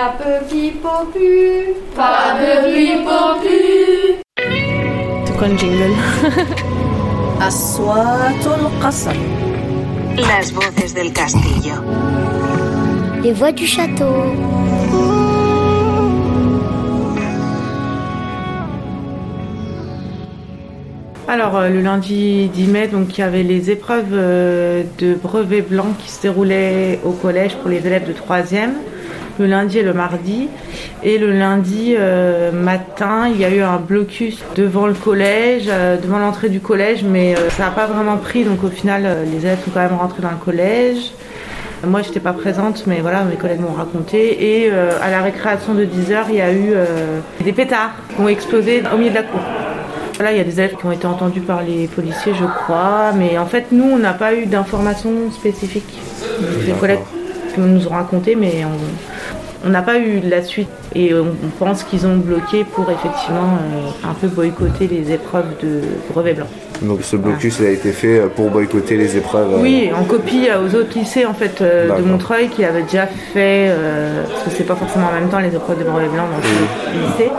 Pape Pippo Pu. Pape Pippo Pu. تكون جينجل أصوات القصر Las voces del castillo. Les voix du château. Alors, euh, le lundi 10 mai, donc, il y avait les épreuves euh, de brevet blanc qui se déroulaient au collège pour les élèves de 3e, le lundi et le mardi. Et le lundi euh, matin, il y a eu un blocus devant le collège, euh, devant l'entrée du collège, mais euh, ça n'a pas vraiment pris, donc au final, les élèves sont quand même rentrés dans le collège. Moi, j'étais pas présente, mais voilà, mes collègues m'ont raconté. Et à la récréation de 10h, il y a eu des pétards qui ont explosé au milieu de la cour. Voilà, il y a des élèves qui ont été entendus par les policiers, je crois. Mais en fait, nous, on n'a pas eu d'informations spécifiques. Les collègues nous ont raconté, mais on- on n'a pas eu la suite. Et on, pense qu'ils ont bloqué pour effectivement euh, un peu boycotter les épreuves de brevet blanc. Donc ce blocus il a été fait pour boycotter les épreuves. euh, Oui, en copie euh, aux autres lycées en fait euh, de. Montreuil qui avaient déjà fait, euh, parce que c'est pas forcément en même temps les épreuves de brevet blanc dans tous les lycées,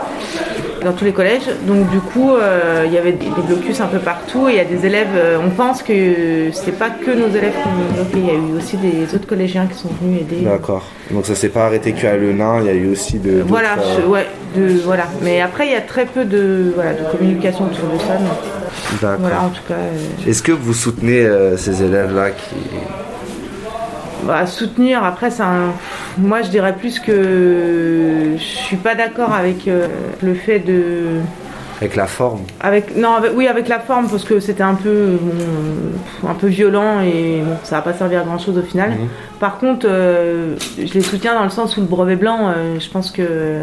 dans tous les collèges. Donc du coup, euh, il y avait des, des blocus un peu partout et il y a des élèves, euh, on pense que c'est pas que nos élèves qui ont bloqué, il y a eu aussi des autres collégiens qui sont venus aider. D'accord. Donc ça s'est pas arrêté qu'à Le Nain, il y a eu aussi de. Voilà, euh, je- ouais, de, voilà. Mais après, il y a très peu de, voilà, de communication autour de ça. D'accord. voilà, en tout cas. Est-ce que vous soutenez ces élèves-là qui. Bah, soutenir, après, un... moi je dirais plus que je suis pas d'accord avec euh, le fait de. avec la forme Avec, non, avec- oui, avec la forme, parce que c'était un peu, bon, un peu violent et bon, ça va pas servir à grand chose au final. Mhm. Par contre, euh, je les soutiens dans le sens où le brevet blanc, euh, je pense que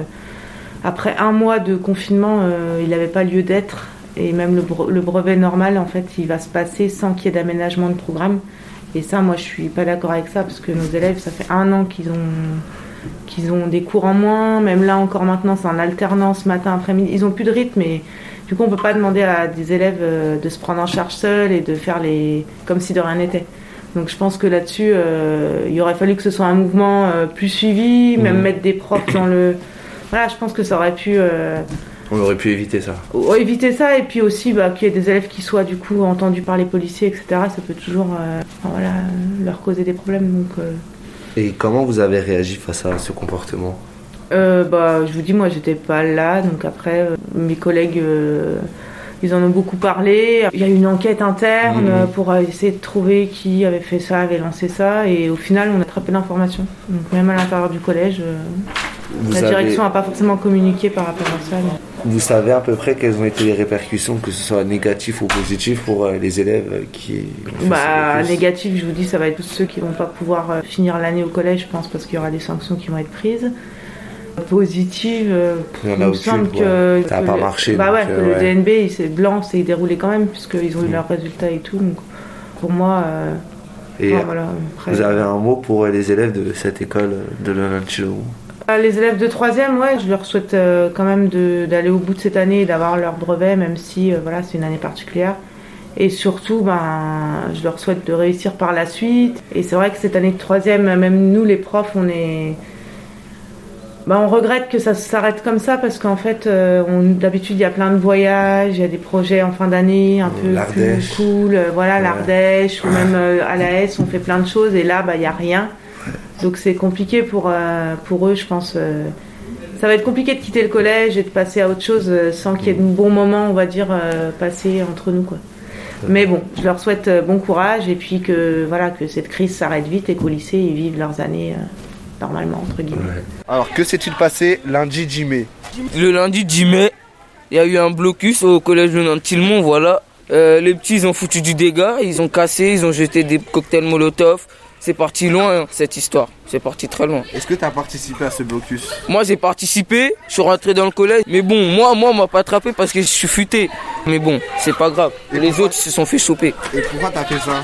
après un mois de confinement, il n'avait pas lieu d'être. Et même le, bre- le brevet normal, en fait, il va se passer sans qu'il y ait d'aménagement de programme. Et ça, moi, je suis pas d'accord avec ça parce que nos élèves, ça fait un an qu'ils ont, qu'ils ont des cours en moins. Même là, encore maintenant, c'est en alternance matin, après-midi. Ils ont plus de rythme et du coup, on peut pas demander à des élèves euh, de se prendre en charge seuls et de faire les comme si de rien n'était. Donc, je pense que là-dessus, euh, il aurait fallu que ce soit un mouvement euh, plus suivi, même Mhm. mettre des profs dans le. Voilà, je pense que ça aurait pu euh, On aurait pu éviter ça. Ou éviter ça et puis aussi bah, qu'il y ait des élèves qui soient du coup entendus par les policiers, etc. Ça peut toujours euh, voilà, leur causer des problèmes. Donc, euh, Et comment vous avez réagi face à ce comportement? Euh, bah, je vous dis, moi j'étais pas là, donc après euh, mes collègues. euh, ils en ont beaucoup parlé. Il y a eu une enquête interne Mhm. euh, pour essayer de trouver qui avait fait ça, avait lancé ça. Et au final, on a très peu d'informations. Donc même à l'intérieur du collège, euh, la direction n'a pas forcément communiqué par rapport à ça. mais- Vous savez à peu près quelles ont été les répercussions, que ce soit négatif ou positif, pour euh, les élèves qui ont fait Bah, négatif, je vous dis, ça va être tous ceux qui vont pas pouvoir euh, finir l'année au collège, je pense, parce qu'il y aura des sanctions qui vont être prises. Positive, euh, Il y en a il me aucune, semble quoi. que, Ça a que pas le- marché, Bah ouais, euh, le. DNB, il s'est blanc, s'est déroulé quand même, puisqu'ils ont eu leurs résultats et tout. Donc, pour moi, euh, Et enfin, voilà, vous avez un mot pour euh, les élèves de cette école euh, de Euh, Les élèves de troisième, ouais, je leur souhaite euh, quand même d'aller au bout de cette année et d'avoir leur brevet, même si euh, voilà, c'est une année particulière. Et surtout, ben, je leur souhaite de réussir par la suite. Et c'est vrai que cette année de troisième, même nous les profs, on est, ben, on regrette que ça s'arrête comme ça parce qu'en fait, euh, on- d'habitude, il y a plein de voyages, il y a des projets en fin d'année un peu plus cool, euh, voilà, Ouais. l'Ardèche ou même euh, à la S, on fait plein de choses et là, bah, il y a rien. Donc c'est compliqué pour, euh, pour eux, je pense. euh, ça va être compliqué de quitter le collège et de passer à autre chose euh, sans qu'il y ait de bons moments, on va dire, euh, passés entre nous. Quoi. Mais bon, je leur souhaite bon courage et puis que, voilà, que cette crise s'arrête vite et qu'au lycée, ils vivent leurs années euh, normalement, entre guillemets. Alors, que s'est-il passé lundi 10 mai? Le lundi 10 mai, il y a eu un blocus au collège de Nantilmont, voilà. Euh, les petits, ils ont foutu du dégât, ils ont cassé, ils ont jeté des cocktails Molotov. C'est parti loin, hein, cette histoire. C'est parti très loin. Est-ce que tu as participé à ce blocus Moi, j'ai participé, je suis rentré dans le collège. Mais bon, moi, moi, on m'a pas attrapé parce que je suis futé. Mais bon, c'est pas grave. les autres, ils se sont fait choper. Et pourquoi t'as fait ça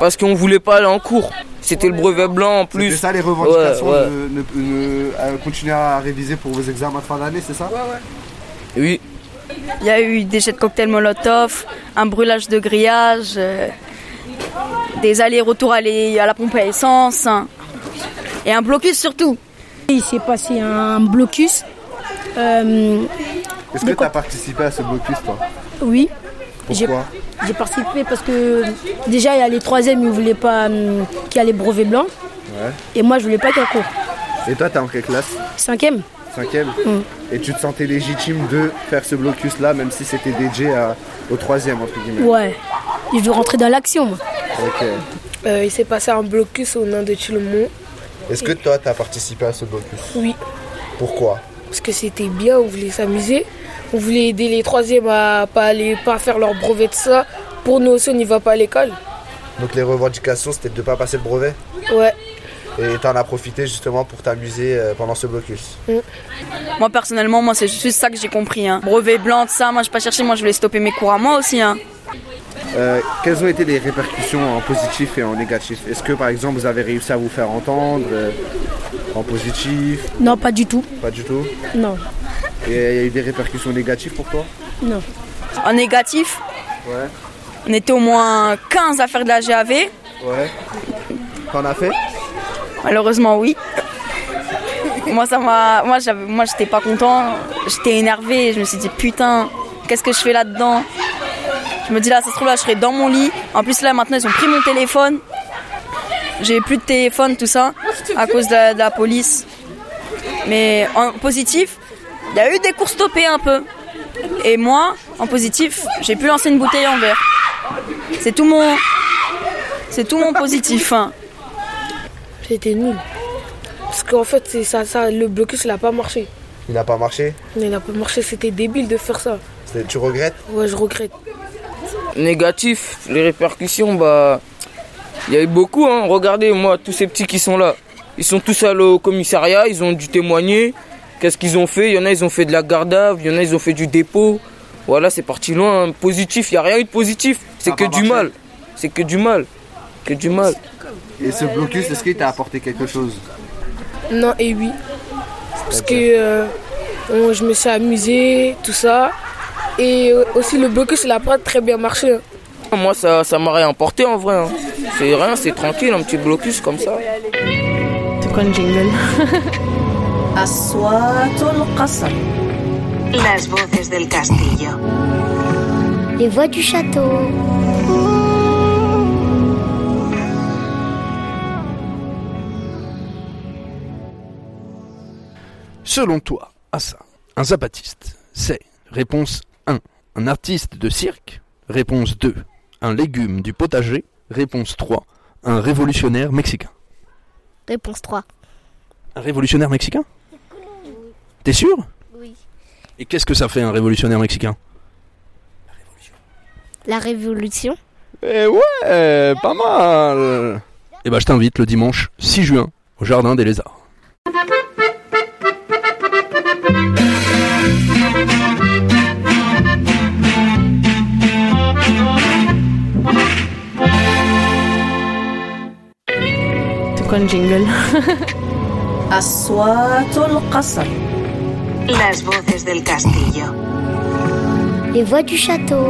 Parce qu'on voulait pas aller en cours. C'était le brevet blanc en plus. C'est ça les revendications Ouais, ouais. de, de- de- euh, continuer à réviser pour vos examens de fin d'année, c'est ça Oui. Il y a eu des jets de cocktails Molotov, un brûlage de grillage, euh, des allers-retours à, les- à la pompe à essence hein, et un blocus surtout. Il s'est passé un blocus. euh, Est-ce que tu as participé à ce blocus, toi? Oui. J'ai Pourquoi? j'ai participé parce que déjà il y a les troisièmes, ils voulaient pas qu'il y a les brevets blancs. Ouais. Et moi je voulais pas qu'il y ait cours. Et toi, t'es en quelle classe? Cinquième Cinquième? Mm. Et tu te sentais légitime de faire ce blocus-là, même si c'était dédié à- au troisième, entre guillemets Ouais. Je veux rentrer dans l'action moi. Ok. Euh, il s'est passé un blocus au nom de Tillemont. Est-ce que toi, tu as participé à ce blocus? Oui, Pourquoi? Parce que c'était bien, on voulait s'amuser. On voulait aider les troisièmes à pas aller pas faire leur brevet de ça. Pour nous aussi, on n'y va pas à l'école. Donc les revendications, c'était de ne pas passer le brevet? Ouais. Et t'en as profité justement pour t'amuser euh, pendant ce blocus Moi personnellement, moi c'est juste ça que j'ai compris. Hein. Brevet blanc, tout ça, moi je pas cherché, moi je voulais stopper mes cours à moi aussi. Hein. Euh, quelles ont été les répercussions en positif et en négatif? Est-ce que par exemple vous avez réussi à vous faire entendre euh, en positif? Non, pas du tout. Pas du tout? Non. Et il y a eu des répercussions négatives pour toi? Non. En négatif, Ouais. on était au moins 15 à faire de la GAV. Ouais. T'en as fait? Malheureusement, oui. moi, ça m'a, moi, j'avais, moi, j'étais pas content. J'étais énervé. Je me suis dit putain, qu'est-ce que je fais là-dedans? Je me dis là, ça se trouve là, je serai dans mon lit. En plus là, maintenant, ils ont pris mon téléphone. J'ai plus de téléphone, tout ça, à cause de la, de la police. Mais en positif, il y a eu des cours stoppés un peu. Et moi, en positif, j'ai pu lancer une bouteille en verre. C'est tout mon, c'est tout mon positif. hein. C'était nul. Parce qu'en fait, c'est ça, ça, le blocus, il a pas marché. Il n'a pas marché Il n'a pas marché, c'était débile de faire ça. Tu regrettes Ouais, je regrette. Négatif, les répercussions, bah. Il y a eu beaucoup, hein. Regardez, moi, tous ces petits qui sont là. Ils sont tous allés au commissariat, ils ont dû témoigner. Qu'est-ce qu'ils ont fait? Il y en a, ils ont fait de la garde à vue, il y en a, ils ont fait du dépôt. Voilà, c'est parti loin. hein. Positif, il n'y a rien eu de positif. C'est que du marché. mal. C'est que du mal que du mal. Et ce blocus, est-ce qu'il t'a apporté quelque chose Non, et oui. Parce que euh, je me suis amusé, tout ça. Et euh, aussi, le blocus, il a pas très bien marché. Hein. Ah, moi, ça, ça m'a rien emporté en vrai. Hein. C'est rien, c'est tranquille, un petit blocus comme ça. C'est quoi le jingle Les voix du château. Selon toi, Assa, un zapatiste, c'est réponse 1. Un artiste de cirque Réponse 2. Un légume du potager Réponse 3. Un révolutionnaire mexicain. Réponse 3. Un révolutionnaire mexicain? T'es sûr? Oui. Et qu'est-ce que ça fait un révolutionnaire mexicain? La révolution Eh ouais, pas mal Eh ben je t'invite le dimanche 6 juin au Jardin des Lézards. تكون جينجل أصوات القصر Las voces del castillo. Les voix du château.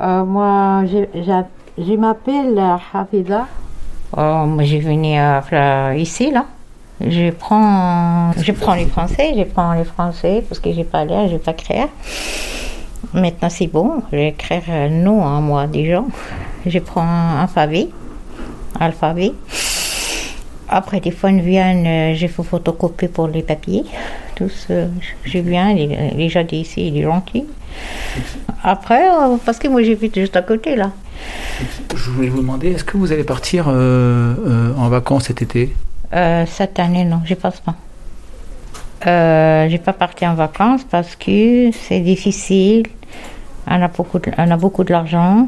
Euh, moi, je, j'a- je m'appelle euh, Hafida. Euh, moi, je venu euh, ici, là. Je prends, je prends les français, je prends les français parce que j'ai pas l'air, j'ai pas écrire. Maintenant, c'est bon, je vais écrire euh, nom à moi, déjà. Je prends un alphabet, alphabet. Après, des fois, ils viennent, euh, je fais photocopier pour les papiers. Tous, je viens, les, gens d'ici, il est gentil. Après, euh, parce que moi j'habite juste à côté là. Je voulais vous demander, est-ce que vous allez partir euh, euh, en vacances cet été? Euh, cette année, non, je pense pas. Euh, j'ai pas parti en vacances parce que c'est difficile. On a beaucoup, de, on a beaucoup de l'argent.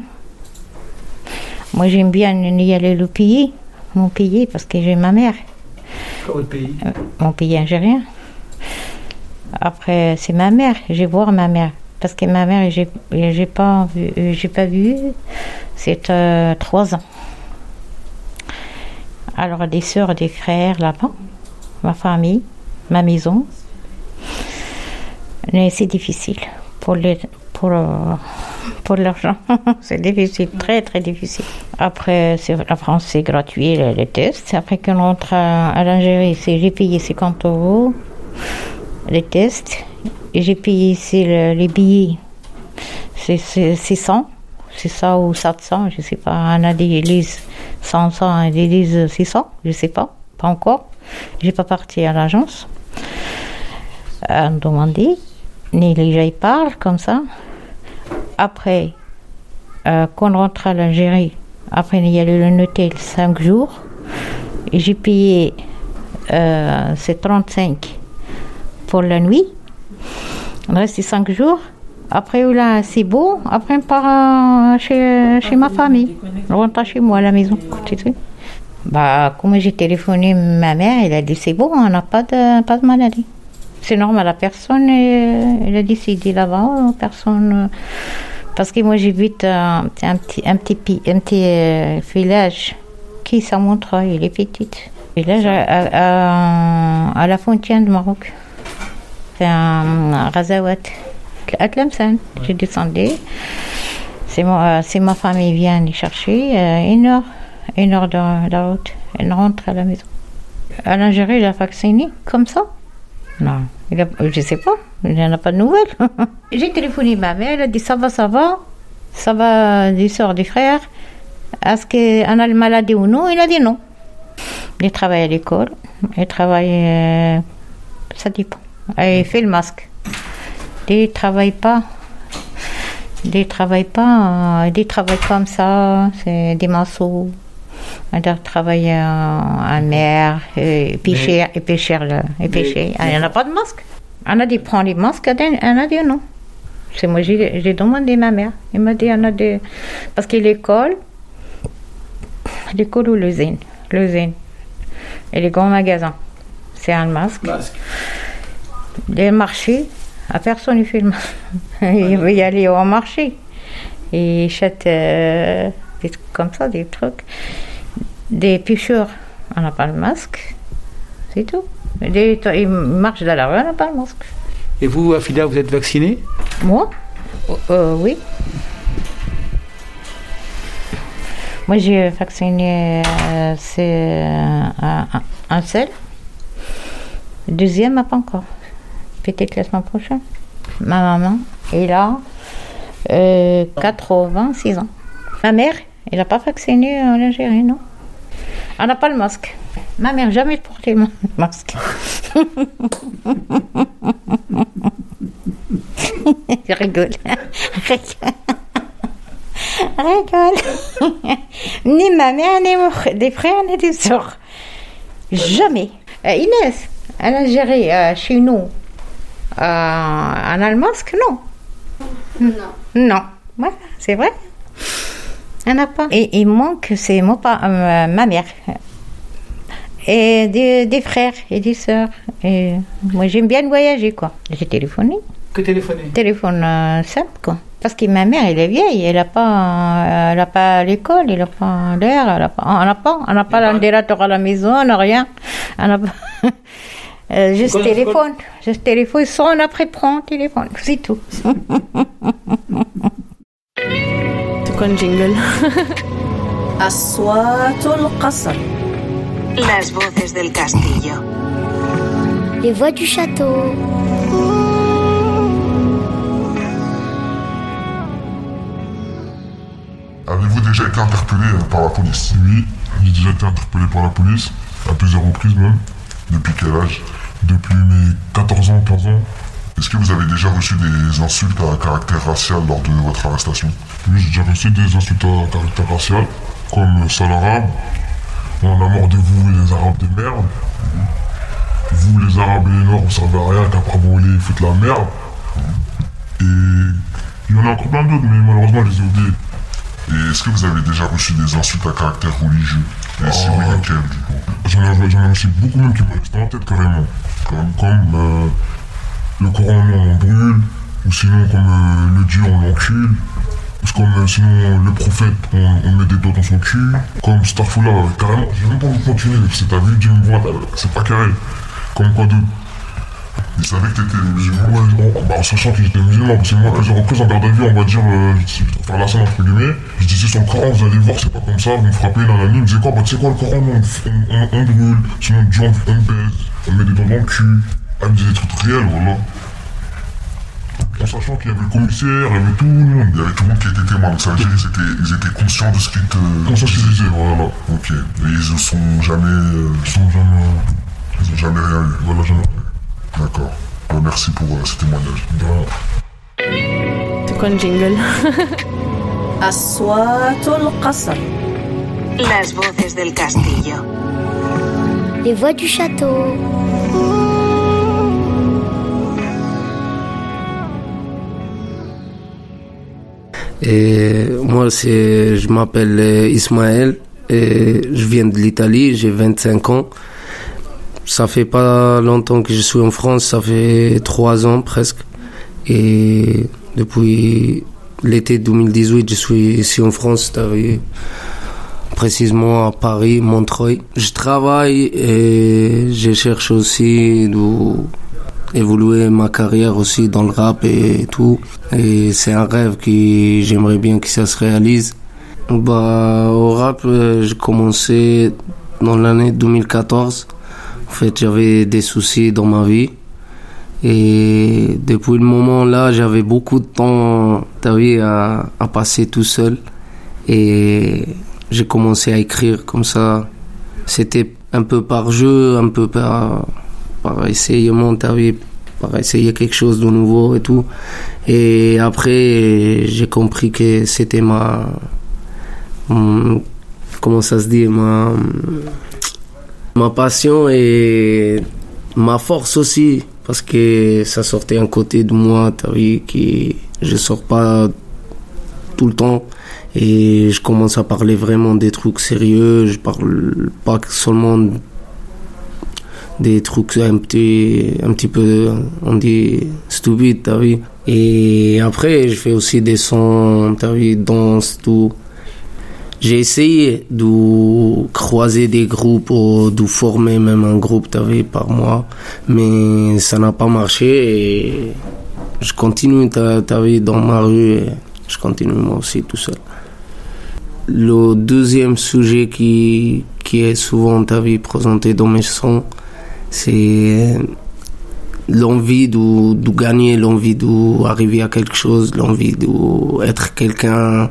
Moi, j'aime bien y aller le pays, mon pays, parce que j'ai ma mère, votre pays? Mon pays algérien. Après, c'est ma mère. Je vais voir ma mère parce que ma mère, j'ai, pas vu, j'ai pas vu. C'est euh, trois ans. Alors, des sœurs, des frères là-bas, ma famille, ma maison. Mais c'est difficile pour les, pour, euh, pour l'argent. c'est difficile, très très difficile. Après, c'est, la France, c'est gratuit, les, tests. Après qu'on rentre à, à l'Algérie, j'ai payé 50 euros les tests. J'ai payé ici le- les billets. C'est, c'est 600. C'est ça ou 700, je sais pas. On a des lisent 500 et des lisent 600, je sais pas. Pas encore. J'ai pas parti à l'agence. On demandé. Ni les gens parlent comme ça. Après, euh, quand on rentre à l'Algérie, après il y a le hôtel 5 jours. J'ai payé euh, c'est 35 pour la nuit. On reste 5 jours. Après, là, c'est beau. Après, on part euh, chez, chez ma famille. On rentre chez moi à la maison. Bah, comme j'ai téléphoné ma mère, elle a dit c'est bon, on n'a pas de, pas de maladie. C'est normal, la personne, euh, elle a décidé là-bas, personne. parce que moi, j'habite c'est un petit, un petit, un petit euh, village qui, ça montre, il est petit. Village à, à, à- à la frontière du Maroc. Un Razawat. À Tlemcen. J'ai descendu. C'est moi, c'est ma famille vient les chercher. euh, une heure, une heure de, de route. Elle rentre à la maison. À l'Algérie, il a vacciné comme ça Non, il a, je sais pas. Il n'y en a pas de nouvelles. J'ai téléphoné ma mère. Elle a dit ça va, ça va. Ça va, des soeurs, des frères. Est-ce qu'on a le maladie ou non? Il a dit non. Il travaille à l'école. Il travaille. euh, ça dépend. Il fait le masque. Il travaille pas. Il travaille pas. euh, Il travaille comme ça. C'est des masseaux. Il doit travailler en, mer, et pêcher, et pêcher, et pêcher. Il n'y en a pas de masque. On a dit prends les masques, on a dit non. C'est moi, j'ai j'ai demandé à ma mère. Elle m'a dit, on a des... Parce que l'école, l'école ou l'usine, l'usine, et les grands magasins, c'est un masque. Les marchés, à personne ne masque. Il veut y aller au marché. Il achète euh, des trucs comme ça, des trucs. Des pêcheurs, on n'a pas le masque. C'est tout. Des, ils marchent dans la rue, on n'a pas le masque. Et vous, Afida, vous êtes vacciné Moi? Euh, Oui. Moi, j'ai vacciné euh, c'est, euh, un, un- seul. Le deuxième, pas encore. Peut-être la semaine prochaine. Ma maman est là, euh, 86 ans. Ma mère, elle n'a pas vacciné en Algérie, non? Elle n'a pas le masque. Ma mère, jamais porté le masque. Je rigole. Rigole. ni ma mère, ni mon frère, des frères, ni des sœurs. Jamais. Euh, Inès, elle a géré euh, chez nous. Euh, en a le masque, non. Non. Non. Voilà, c'est vrai. Elle n'a pas. Et il manque, c'est mon pa- euh, ma mère. Et des, des frères et des sœurs. Et moi, j'aime bien voyager, quoi. J'ai téléphoné. Que téléphoner? Téléphone euh, simple, quoi. Parce que ma mère, elle est vieille, elle n'a pas, elle a pas l'école, elle n'a pas l'air, elle n'a pas, on n'a pas, on n'a pas l'ordinateur à la maison, on n'a rien. On n'a pas. Euh, juste téléphone, juste téléphone, sonne après prend téléphone, c'est tout. C'est quoi jingle Las voces del castillo. Les voix du château. Avez-vous déjà été interpellé euh, par la police? Oui, j'ai déjà été interpellé par la police, à plusieurs reprises même. Depuis quel âge? Depuis mes 14 ans, 15 ans. Est-ce que vous avez déjà reçu des insultes à caractère racial lors de votre arrestation? Oui, j'ai déjà reçu des insultes à caractère racial, comme sale arabe, on a mort de vous les arabes de merde. Vous les arabes et les noirs, vous servez à rien, qu'après vous les faites la merde. Et il y en a encore plein d'autres, mais malheureusement, je les ai oubliés. Et est-ce que vous avez déjà reçu des insultes à caractère religieux? Et oui, du coup J'en ai, reçu beaucoup même qui me restent en tête carrément. Comme, comme euh, le Coran on brûle, ou sinon comme euh, le Dieu on l'encule, comme euh, sinon le prophète on, met des doigts dans son cul, comme Starfula, carrément, j'ai même pas de continuer, parce que t'as vu voit, t'as- c'est pas carré. Comme quoi d'autre Ils savaient que t'étais musulman bah, en sachant que j'étais musulman, parce que moi, plusieurs reprises en garde à vue, on va dire, euh, faire la scène entre guillemets, je disais sur le Coran, vous allez voir, c'est pas comme ça, vous me frappez, nanani, il me disait quoi, bah, tu sais quoi, le Coran, on, on, on, brûle, sinon Dieu, on, on baise, on met des dents dans le cul, elle me disait des trucs réels, voilà. En sachant qu'il y avait le commissaire, il y avait tout le monde. Il y avait tout le monde qui était témoin, donc ça veut dire qu'ils étaient, ils étaient conscients de ce qu'ils te... Conscients qu'ils disaient, voilà. Ok. Et ils ne sont jamais... euh, Ils sont jamais... Ils ont jamais rien eu. Voilà, jamais D'accord. Bon, merci pour euh, ce témoignage. C'est quoi le jingle أصوات القصر Las voces del castillo. Les voix du château. Et moi, c'est, je m'appelle euh, Ismaël et je viens de l'Italie, j'ai 25 ans. Ça fait pas longtemps que je suis en France, ça fait trois ans presque. Et depuis l'été 2018, je suis ici en France, précisément à Paris, Montreuil. Je travaille et je cherche aussi de évoluer ma carrière aussi dans le rap et tout. Et c'est un rêve que j'aimerais bien que ça se réalise. Bah, au rap, euh, j'ai commencé dans l'année 2014. En fait, j'avais des soucis dans ma vie. Et depuis le moment là, j'avais beaucoup de temps, vu, à, à passer tout seul. Et j'ai commencé à écrire comme ça. C'était un peu par jeu, un peu par, par t'as vu, par essayer quelque chose de nouveau et tout. Et après, j'ai compris que c'était ma. Comment ça se dit Ma, ma passion et ma force aussi. Parce que ça sortait un côté de moi, t'as vu, que je sors pas tout le temps. Et je commence à parler vraiment des trucs sérieux. Je parle pas seulement des trucs un petit, un petit peu, on dit, stupides, t'as vu. Et après, je fais aussi des sons, t'as vu, danse, tout. J'ai essayé de croiser des groupes ou de former même un groupe, vu, par mois. Mais ça n'a pas marché et je continue, vu, dans ma rue. et Je continue moi aussi tout seul. le deuxième sujet qui, qui est souvent vu, présenté dans mes sons, c'est l'envie de, de gagner, l'envie d'arriver à quelque chose, l'envie d'être quelqu'un.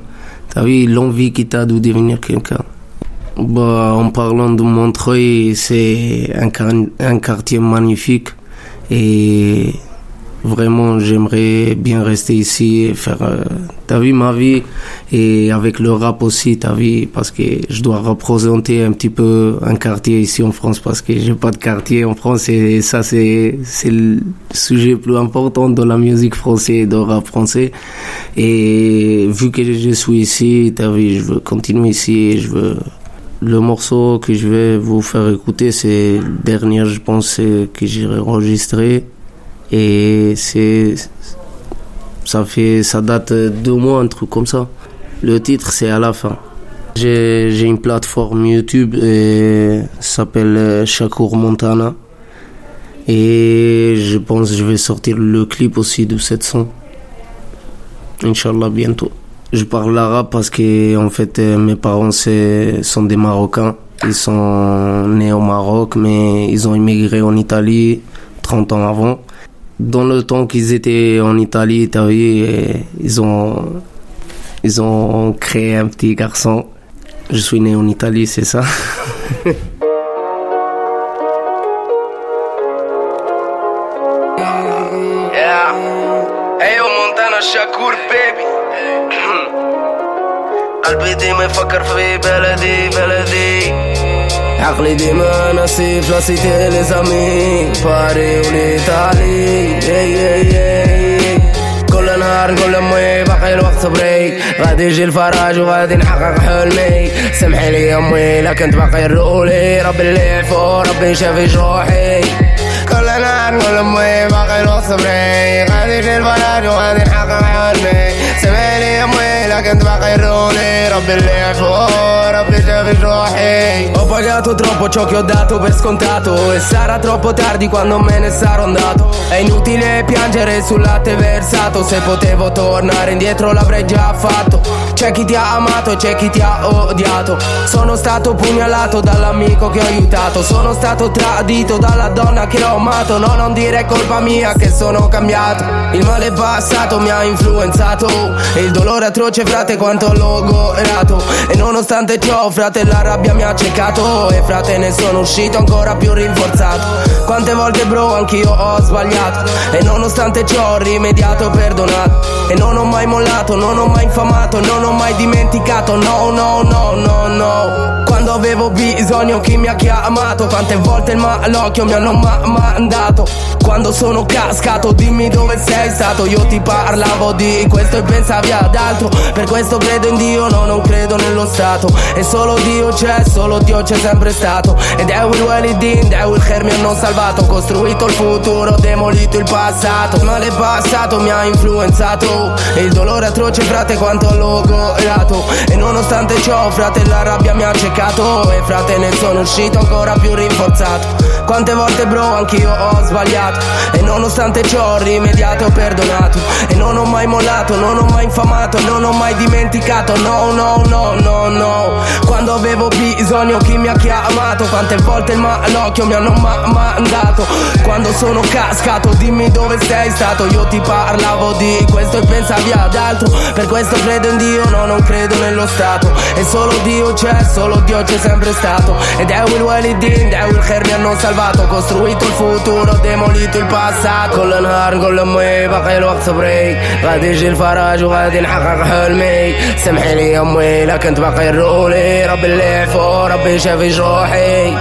T'as vu, l'envie qui t'a de devenir quelqu'un. Bah, en parlant de Montreuil, c'est un, un quartier magnifique et vraiment j'aimerais bien rester ici et faire, euh, t'as vu ma vie et avec le rap aussi, t'as vu, parce que je dois représenter un petit peu un quartier ici en France parce que j'ai pas de quartier en France et ça c'est, c'est le sujet plus important dans la musique française et dans le rap français et vu que je suis ici, t'as vu, je veux continuer ici et je veux le morceau que je vais vous faire écouter, c'est le dernier, je pense, que j'ai enregistré. Et c'est. Ça fait. Ça date de deux mois, un truc comme ça. Le titre, c'est à la fin. J'ai une plateforme YouTube et ça s'appelle euh, Shakur Montana. Et je pense que je vais sortir le clip aussi de cette son. Inch'Allah, bientôt. Je parle l'arabe parce que en fait euh, mes parents sont des Marocains. Ils sont nés au Maroc mais ils ont immigré en Italie 30 ans avant Dans le temps qu'ils étaient en Italie, t'as vu, euh, ils ont ils ont créé un petit garçon. Je suis né en Italie, c'est ça. Yeah. ايوه مونتانا شاكور بيبي قلبي ديما يفكر في بلدي بلدي عقلي ديما ناسي بلاصتي لي زامي. باري اي كل نهار نقول لأمي باقي الوقت بريك غادي يجي الفرج وغادي نحقق حلمي. سمحي لي أمي لا كنت باقي ربي اللي فوق ربي شافي جروحي. كل نهار نقول لأمي باقي الوقت بريك غادي يجي الفرج وغادي نحقق حلمي. voglia che andava cairone Robby levo, Robby levi Ho pagato troppo ciò che ho dato per scontato E sarà troppo tardi quando me ne sarò andato. È inutile piangere sul latte versato. Se potevo tornare indietro l'avrei già fatto. C'è chi ti ha amato e c'è chi ti ha odiato. Sono stato pugnalato dall'amico che ho aiutato. Sono stato tradito dalla donna che ho amato. No, non dire colpa mia che sono cambiato. Il male passato mi ha influenzato. E il dolore atroce frate quanto l'ho gorato. E nonostante ciò frate la rabbia mi ha accecato E frate ne sono uscito ancora più rinforzato. Quante volte bro anch'io ho sbagliato. E nonostante ciò ho rimediato perdonato. E non ho mai mollato, non ho mai infamato Non ho mai dimenticato, no no no no no Quando avevo bisogno chi mi ha chiamato. Quante volte il malocchio mi hanno ma- mandato. Quando sono cascato dimmi dove sei stato. Io ti parlavo di questo e pensavi ad altro. Per questo credo in Dio, no non credo nello Stato. E solo Dio c'è, solo Dio c'è sempre stato. Ed è il Walidin, è il Khair mi hanno salvato. Costruito il futuro, demolito il passato. Il male passato mi ha influenzato. E il dolore atroce frate quanto l'ho gorato. E nonostante ciò frate la rabbia mi ha accecato E frate ne sono uscito ancora più rinforzato Quante volte bro anch'io ho sbagliato. E nonostante ciò ho rimediato e ho perdonato. E non ho mai mollato, non ho mai infamato Non ho mai dimenticato, no no no no no. Quando avevo bisogno chi mi ha chiamato? Quante volte il malocchio mi hanno ma- mandato? Quando sono cascato dimmi dove sei stato. Io ti parlavo di questo e pensavi ad altro. Per questo credo in Dio, no non credo nello Stato. E solo Dio c'è, solo Dio c'è sempre stato. Ed è il Walidin, è il Khair mi hanno salvato Ho costruito il futuro, demolito il passato. كل نهار نقول لامي باقي الوقت بريك غادي يجي الفرج وغادي نحقق حلمي سمحي لي امي لا كنت باقي الرولي ربي اللي فوق ربي شافي جروحي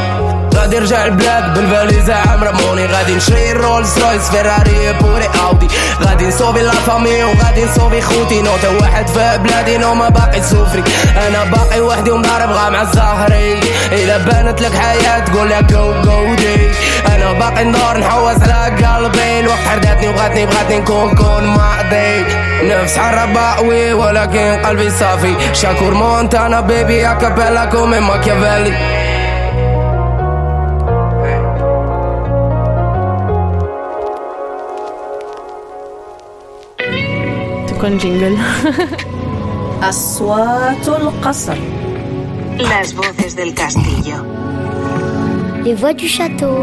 غادي نرجع البلاد بالفاليزة عام رموني غادي نشري رولز رويس فيراري بوري أودي. غادي نصوبي لا فامي وغادي نصوبي خوتي. نوتا واحد في بلادي نو ما باقي سوفري أنا باقي وحدي ومضارب غا مع الزهري. الا بانت لك حياة تقول لك جو جو دي أنا باقي ندور نحوس على قلبي. الوقت حرداتني وبغاتني بغاتني نكون كون ماضي نفس حرباوي ولكن قلبي صافي. شاكور مونتانا بيبي اكابيلا كومي ماكيافيلي C'est quoi le jingle أصوات القصر Las voces del castillo. Les voix du château.